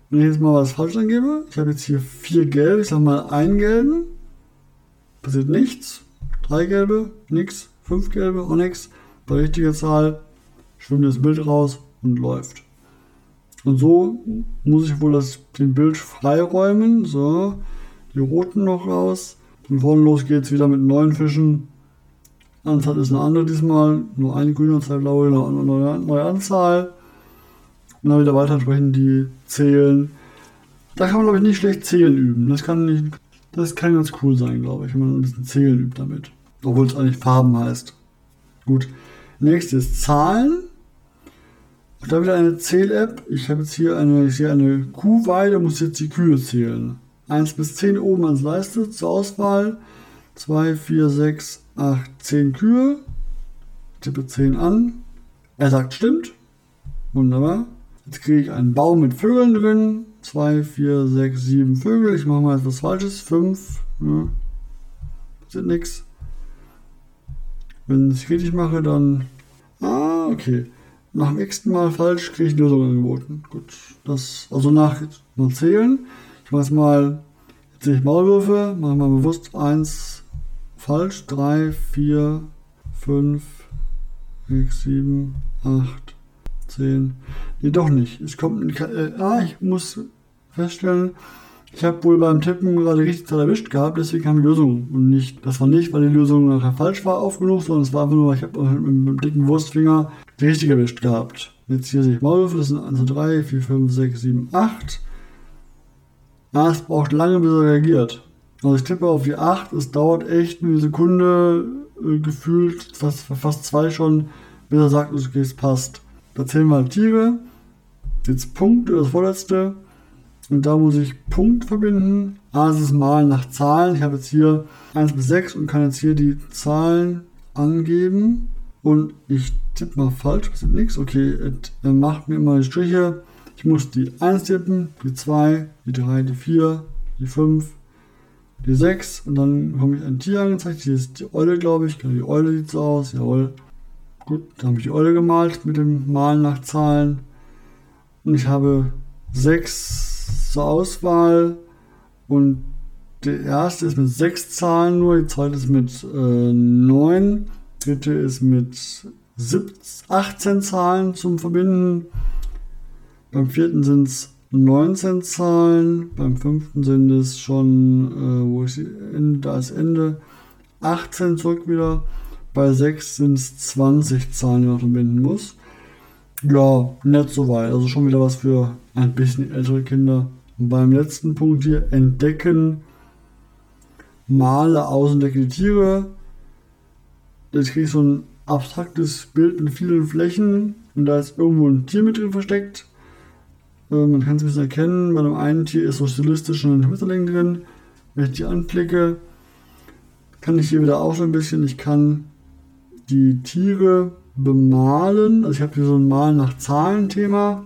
Wenn ich jetzt mal was falsch angebe, ich habe jetzt hier vier gelbe, ich sage mal einen gelben, passiert nichts. Drei gelbe, nichts. Fünf gelbe, auch nichts. Bei richtiger Zahl schwimmt das Bild raus und läuft. Und so muss ich wohl das, den Bild freiräumen. So, die roten noch raus. Von vorne los geht es wieder mit neun Fischen. Anzahl ist eine andere diesmal. Nur eine grüne und zwei blaue, eine neue, neue Anzahl. Und dann wieder weiter entsprechend die zählen. Da kann man, glaube ich, nicht schlecht zählen üben. Das kann nicht, das kann ganz cool sein, glaube ich, wenn man ein bisschen zählen übt damit. Obwohl es eigentlich Farben heißt. Gut. Nächstes Zahlen. Da wieder eine Zähl-App. Ich habe jetzt hier eine, ich sehe eine Kuhweide, muss jetzt die Kühe zählen. 1 bis 10 oben ans Leiste zur Auswahl. 2, 4, 6, 8, 10 Kühe. Tippe 10 an. Er sagt stimmt. Wunderbar. Jetzt kriege ich einen Baum mit Vögeln drin. 2, 4, 6, 7 Vögel. Ich mache mal etwas Falsches. 5. Ja. Sind nix. Wenn ich richtig mache, dann. Ah, okay. Nach dem nächsten Mal falsch kriege ich Lösung angeboten. Gut. Das, also nach mal zählen. Ich mache mal. Jetzt sehe ich Maulwürfe. Mache mal bewusst 1 falsch. 3, 4, 5, 6, 7, 8, 10. Nee, doch nicht. Es kommt. Äh, ah, ich muss feststellen, ich habe wohl beim Tippen gerade richtig Zeit erwischt gehabt, deswegen kam die Lösung. Und nicht, das war nicht, weil die Lösung nachher falsch war aufgenommen, sondern es war einfach nur, ich habe mit, mit, dem dicken Wurstfinger richtig erwischt gehabt. Jetzt hier sehe ich Maulwürfe, das sind 1, 2, 3, 4, 5, 6, 7, 8. Ah, es braucht lange, bis er reagiert. Also ich tippe auf die 8, es dauert echt eine Sekunde äh, gefühlt, fast, fast zwei schon, bis er sagt, okay, es passt. Da zählen wir Tiere. Jetzt Punkt, das vorletzte. Und da muss ich Punkt verbinden. A ist Mal nach Zahlen. Ich habe jetzt hier 1 bis 6 und kann jetzt hier die Zahlen angeben. Und ich tippe mal falsch, das ist nichts. Okay, er macht mir immer die Striche. Ich muss die 1 tippen, die 2, die 3, die 4, die 5, die 6 und dann komme ich ein Tier angezeigt. Hier ist die Eule, glaube ich. Die Eule sieht so aus, jawohl. Gut, da habe ich die Eule gemalt mit dem Malen nach Zahlen. Und ich habe 6 zur Auswahl und der erste ist mit sechs Zahlen nur, die zweite ist mit äh, neun, dritte ist mit 17, 18 Zahlen zum Verbinden, beim vierten sind es 19 Zahlen, beim fünften sind es schon, äh, wo ist Ende, da Ende, 18 zurück wieder, bei 6 sind es 20 Zahlen, die man verbinden muss. Ja, nicht so weit, also schon wieder was für ein bisschen ältere Kinder. Und beim letzten Punkt hier entdecken, male aus und decke die Tiere. Jetzt kriege ich so ein abstraktes Bild mit vielen Flächen und da ist irgendwo ein Tier mit drin versteckt. Man kann es ein bisschen erkennen. Bei dem einen Tier ist so stilistisch ein Schmetterling drin. Wenn ich die anklicke, kann ich hier wieder auch so ein bisschen, ich kann die Tiere bemalen. Also ich habe hier so ein Malen nach Zahlen-Thema.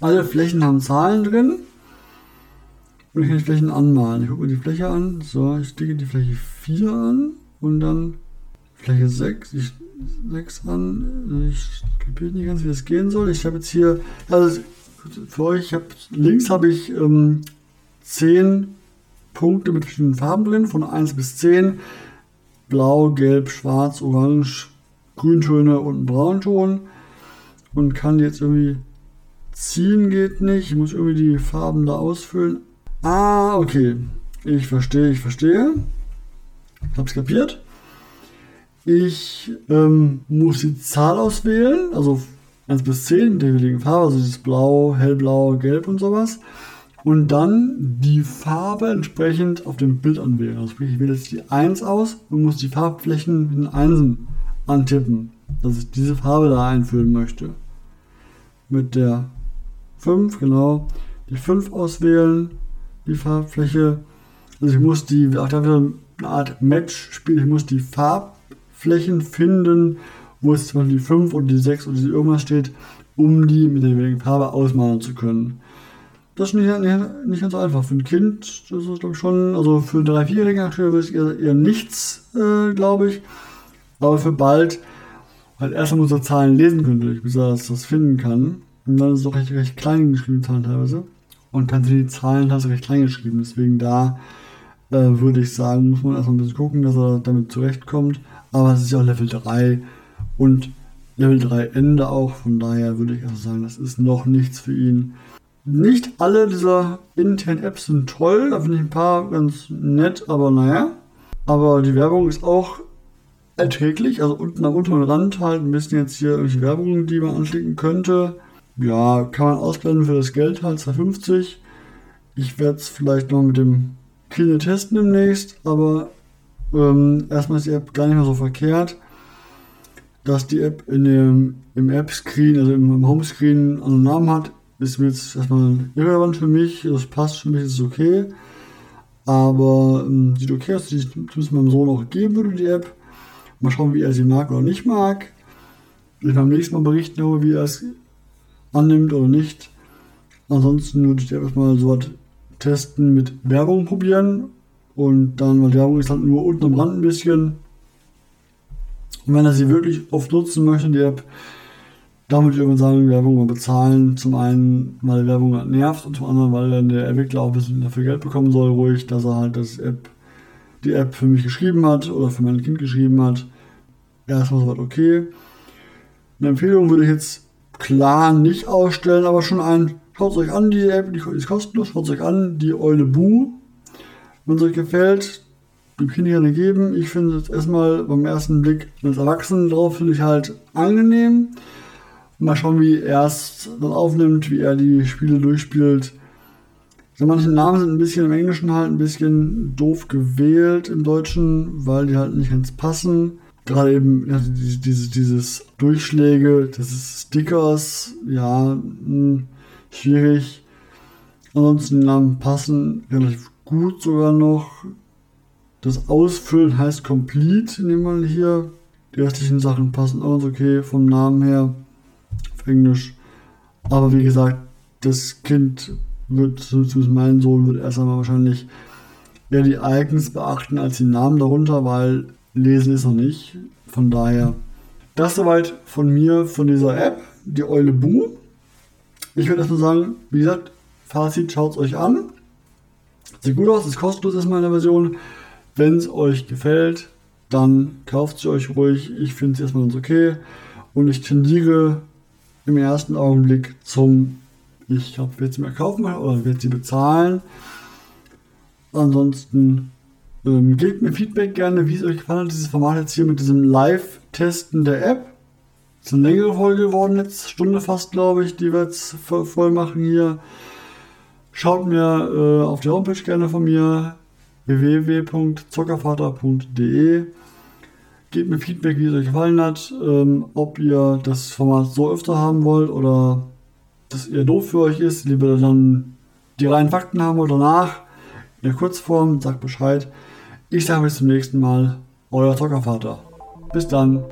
Alle Flächen haben Zahlen drin. Und ich kann die Flächen anmalen. Ich gucke mir die Fläche an. So, ich klicke die Fläche 4 an und dann Fläche 6. Ich 6 an. Ich kapiere nicht ganz, wie das gehen soll. Ich habe jetzt hier, also für euch, ich habe links habe ich ähm, 10 Punkte mit verschiedenen Farben drin, von 1 bis 10. Blau, Gelb, Schwarz, Orange, Grüntöne und Braunton. Und kann jetzt irgendwie Ziehen geht nicht. Ich muss irgendwie die Farben da ausfüllen. Ah, okay. Ich verstehe, ich verstehe. Hab's kapiert. Ich ähm, muss die Zahl auswählen, also 1 bis 10 mit der jeweiligen Farbe, also dieses Blau, Hellblau, Gelb und sowas. Und dann die Farbe entsprechend auf dem Bild anwählen. Also sprich, ich wähle jetzt die 1 aus und muss die Farbflächen mit den Einsen antippen, dass ich diese Farbe da einfüllen möchte. Mit der 5, genau. Die 5 auswählen, die Farbfläche. Also ich muss die, auch da wieder eine Art Match spielen, ich muss die Farbflächen finden, wo es zum Beispiel die 5 und die 6 oder die irgendwas steht, um die mit der jeweiligen Farbe ausmalen zu können. Das ist nicht, nicht, nicht ganz einfach. Für ein Kind, das ist glaube ich schon, also für einen 3-4-Jährigen aktuell ist eher, eher nichts, äh, glaube ich. Aber für bald Weil erstmal muss er Zahlen lesen können, bis er das, finden kann. Und dann ist es auch recht, recht klein geschrieben, Zahlen teilweise. Und kannst du die Zahlen tatsächlich recht klein geschrieben. Deswegen da äh, würde ich sagen, muss man erstmal ein bisschen gucken, dass er damit zurechtkommt. Aber es ist ja auch Level 3 und Level 3 Ende auch. Von daher würde ich also sagen, das ist noch nichts für ihn. Nicht alle dieser internen Apps sind toll. Da finde ich ein paar ganz nett, aber naja. Aber die Werbung ist auch erträglich. Also unten am unteren Rand halt ein bisschen jetzt hier irgendwelche Werbung, die man anklicken könnte. Ja, kann man ausblenden für das Geld halt, 2,50. Ich werde es vielleicht noch mit dem Kine testen demnächst, aber ähm, erstmal ist die App gar nicht mehr so verkehrt, dass die App in dem, im App-Screen, also im, im Homescreen einen Namen hat, ist mir jetzt erstmal irrelevant für mich. Das passt für mich, ist okay. Aber ähm, sieht okay aus, die ich zumindest meinem Sohn auch geben würde, die App. Mal schauen, wie er sie mag oder nicht mag. Ich beim nächsten Mal berichten, wie er es annimmt oder nicht. Ansonsten würde ich erstmal so was testen mit Werbung probieren. Und dann, weil die Werbung ist halt nur unten am Rand ein bisschen. Und wenn er sie wirklich oft nutzen möchte, die App, dann würde ich irgendwann sagen, Werbung mal bezahlen. Zum einen, weil die Werbung halt nervt und zum anderen, weil dann der Entwickler auch ein bisschen dafür Geld bekommen soll, ruhig, dass er halt das App, die App für mich geschrieben hat oder für mein Kind geschrieben hat. Erstmal soweit okay. Eine Empfehlung würde ich jetzt klar nicht ausstellen, aber schon ein, schaut euch an, die App, die ist kostenlos, schaut euch an, die Eule Bu. Wenn es euch gefällt, dem Kind gerne geben. Ich finde es erstmal beim ersten Blick als Erwachsenen drauf, finde ich halt angenehm. Mal schauen, wie er es dann aufnimmt, wie er die Spiele durchspielt. So, manche Namen sind ein bisschen im Englischen halt ein bisschen doof gewählt im Deutschen, weil die halt nicht ganz passen gerade eben ja, diese, dieses Durchschläge, das ist Stickers, ja, mh, hm, schwierig. Ansonsten die Namen passen relativ gut sogar noch. Das Ausfüllen heißt Complete, nehmen wir hier. Die restlichen Sachen passen auch okay vom Namen her. Auf Englisch. Aber wie gesagt, das Kind wird, zumindest mein Sohn, wird erst einmal wahrscheinlich eher die Icons beachten als die Namen darunter, weil lesen ist noch nicht. Von daher, das soweit von mir, von dieser App, die Eule Bu. Ich würde erstmal sagen, wie gesagt, Fazit, schaut es euch an. Sieht gut aus, ist kostenlos erstmal in der Version. Wenn es euch gefällt, dann kauft sie euch ruhig. Ich finde es erstmal ganz okay. Und ich tendiere im ersten Augenblick zum, ich glaube, werde sie mir kaufen oder werde sie bezahlen. Ansonsten ähm, gebt mir Feedback gerne, wie es euch gefallen hat, dieses Format jetzt hier mit diesem Live-Testen der App. Ist eine längere Folge geworden jetzt, Stunde fast, glaube ich, die wir jetzt voll machen hier. Schaut mir äh, auf die Homepage gerne von mir, www.zockervater.de. Gebt mir Feedback, wie es euch gefallen hat, ähm, ob ihr das Format so öfter haben wollt oder dass ihr doof für euch ist, lieber dann die reinen Fakten haben wollt danach. In der Kurzform, sagt Bescheid. Ich sage bis zum nächsten Mal, euer Zockervater. Bis dann.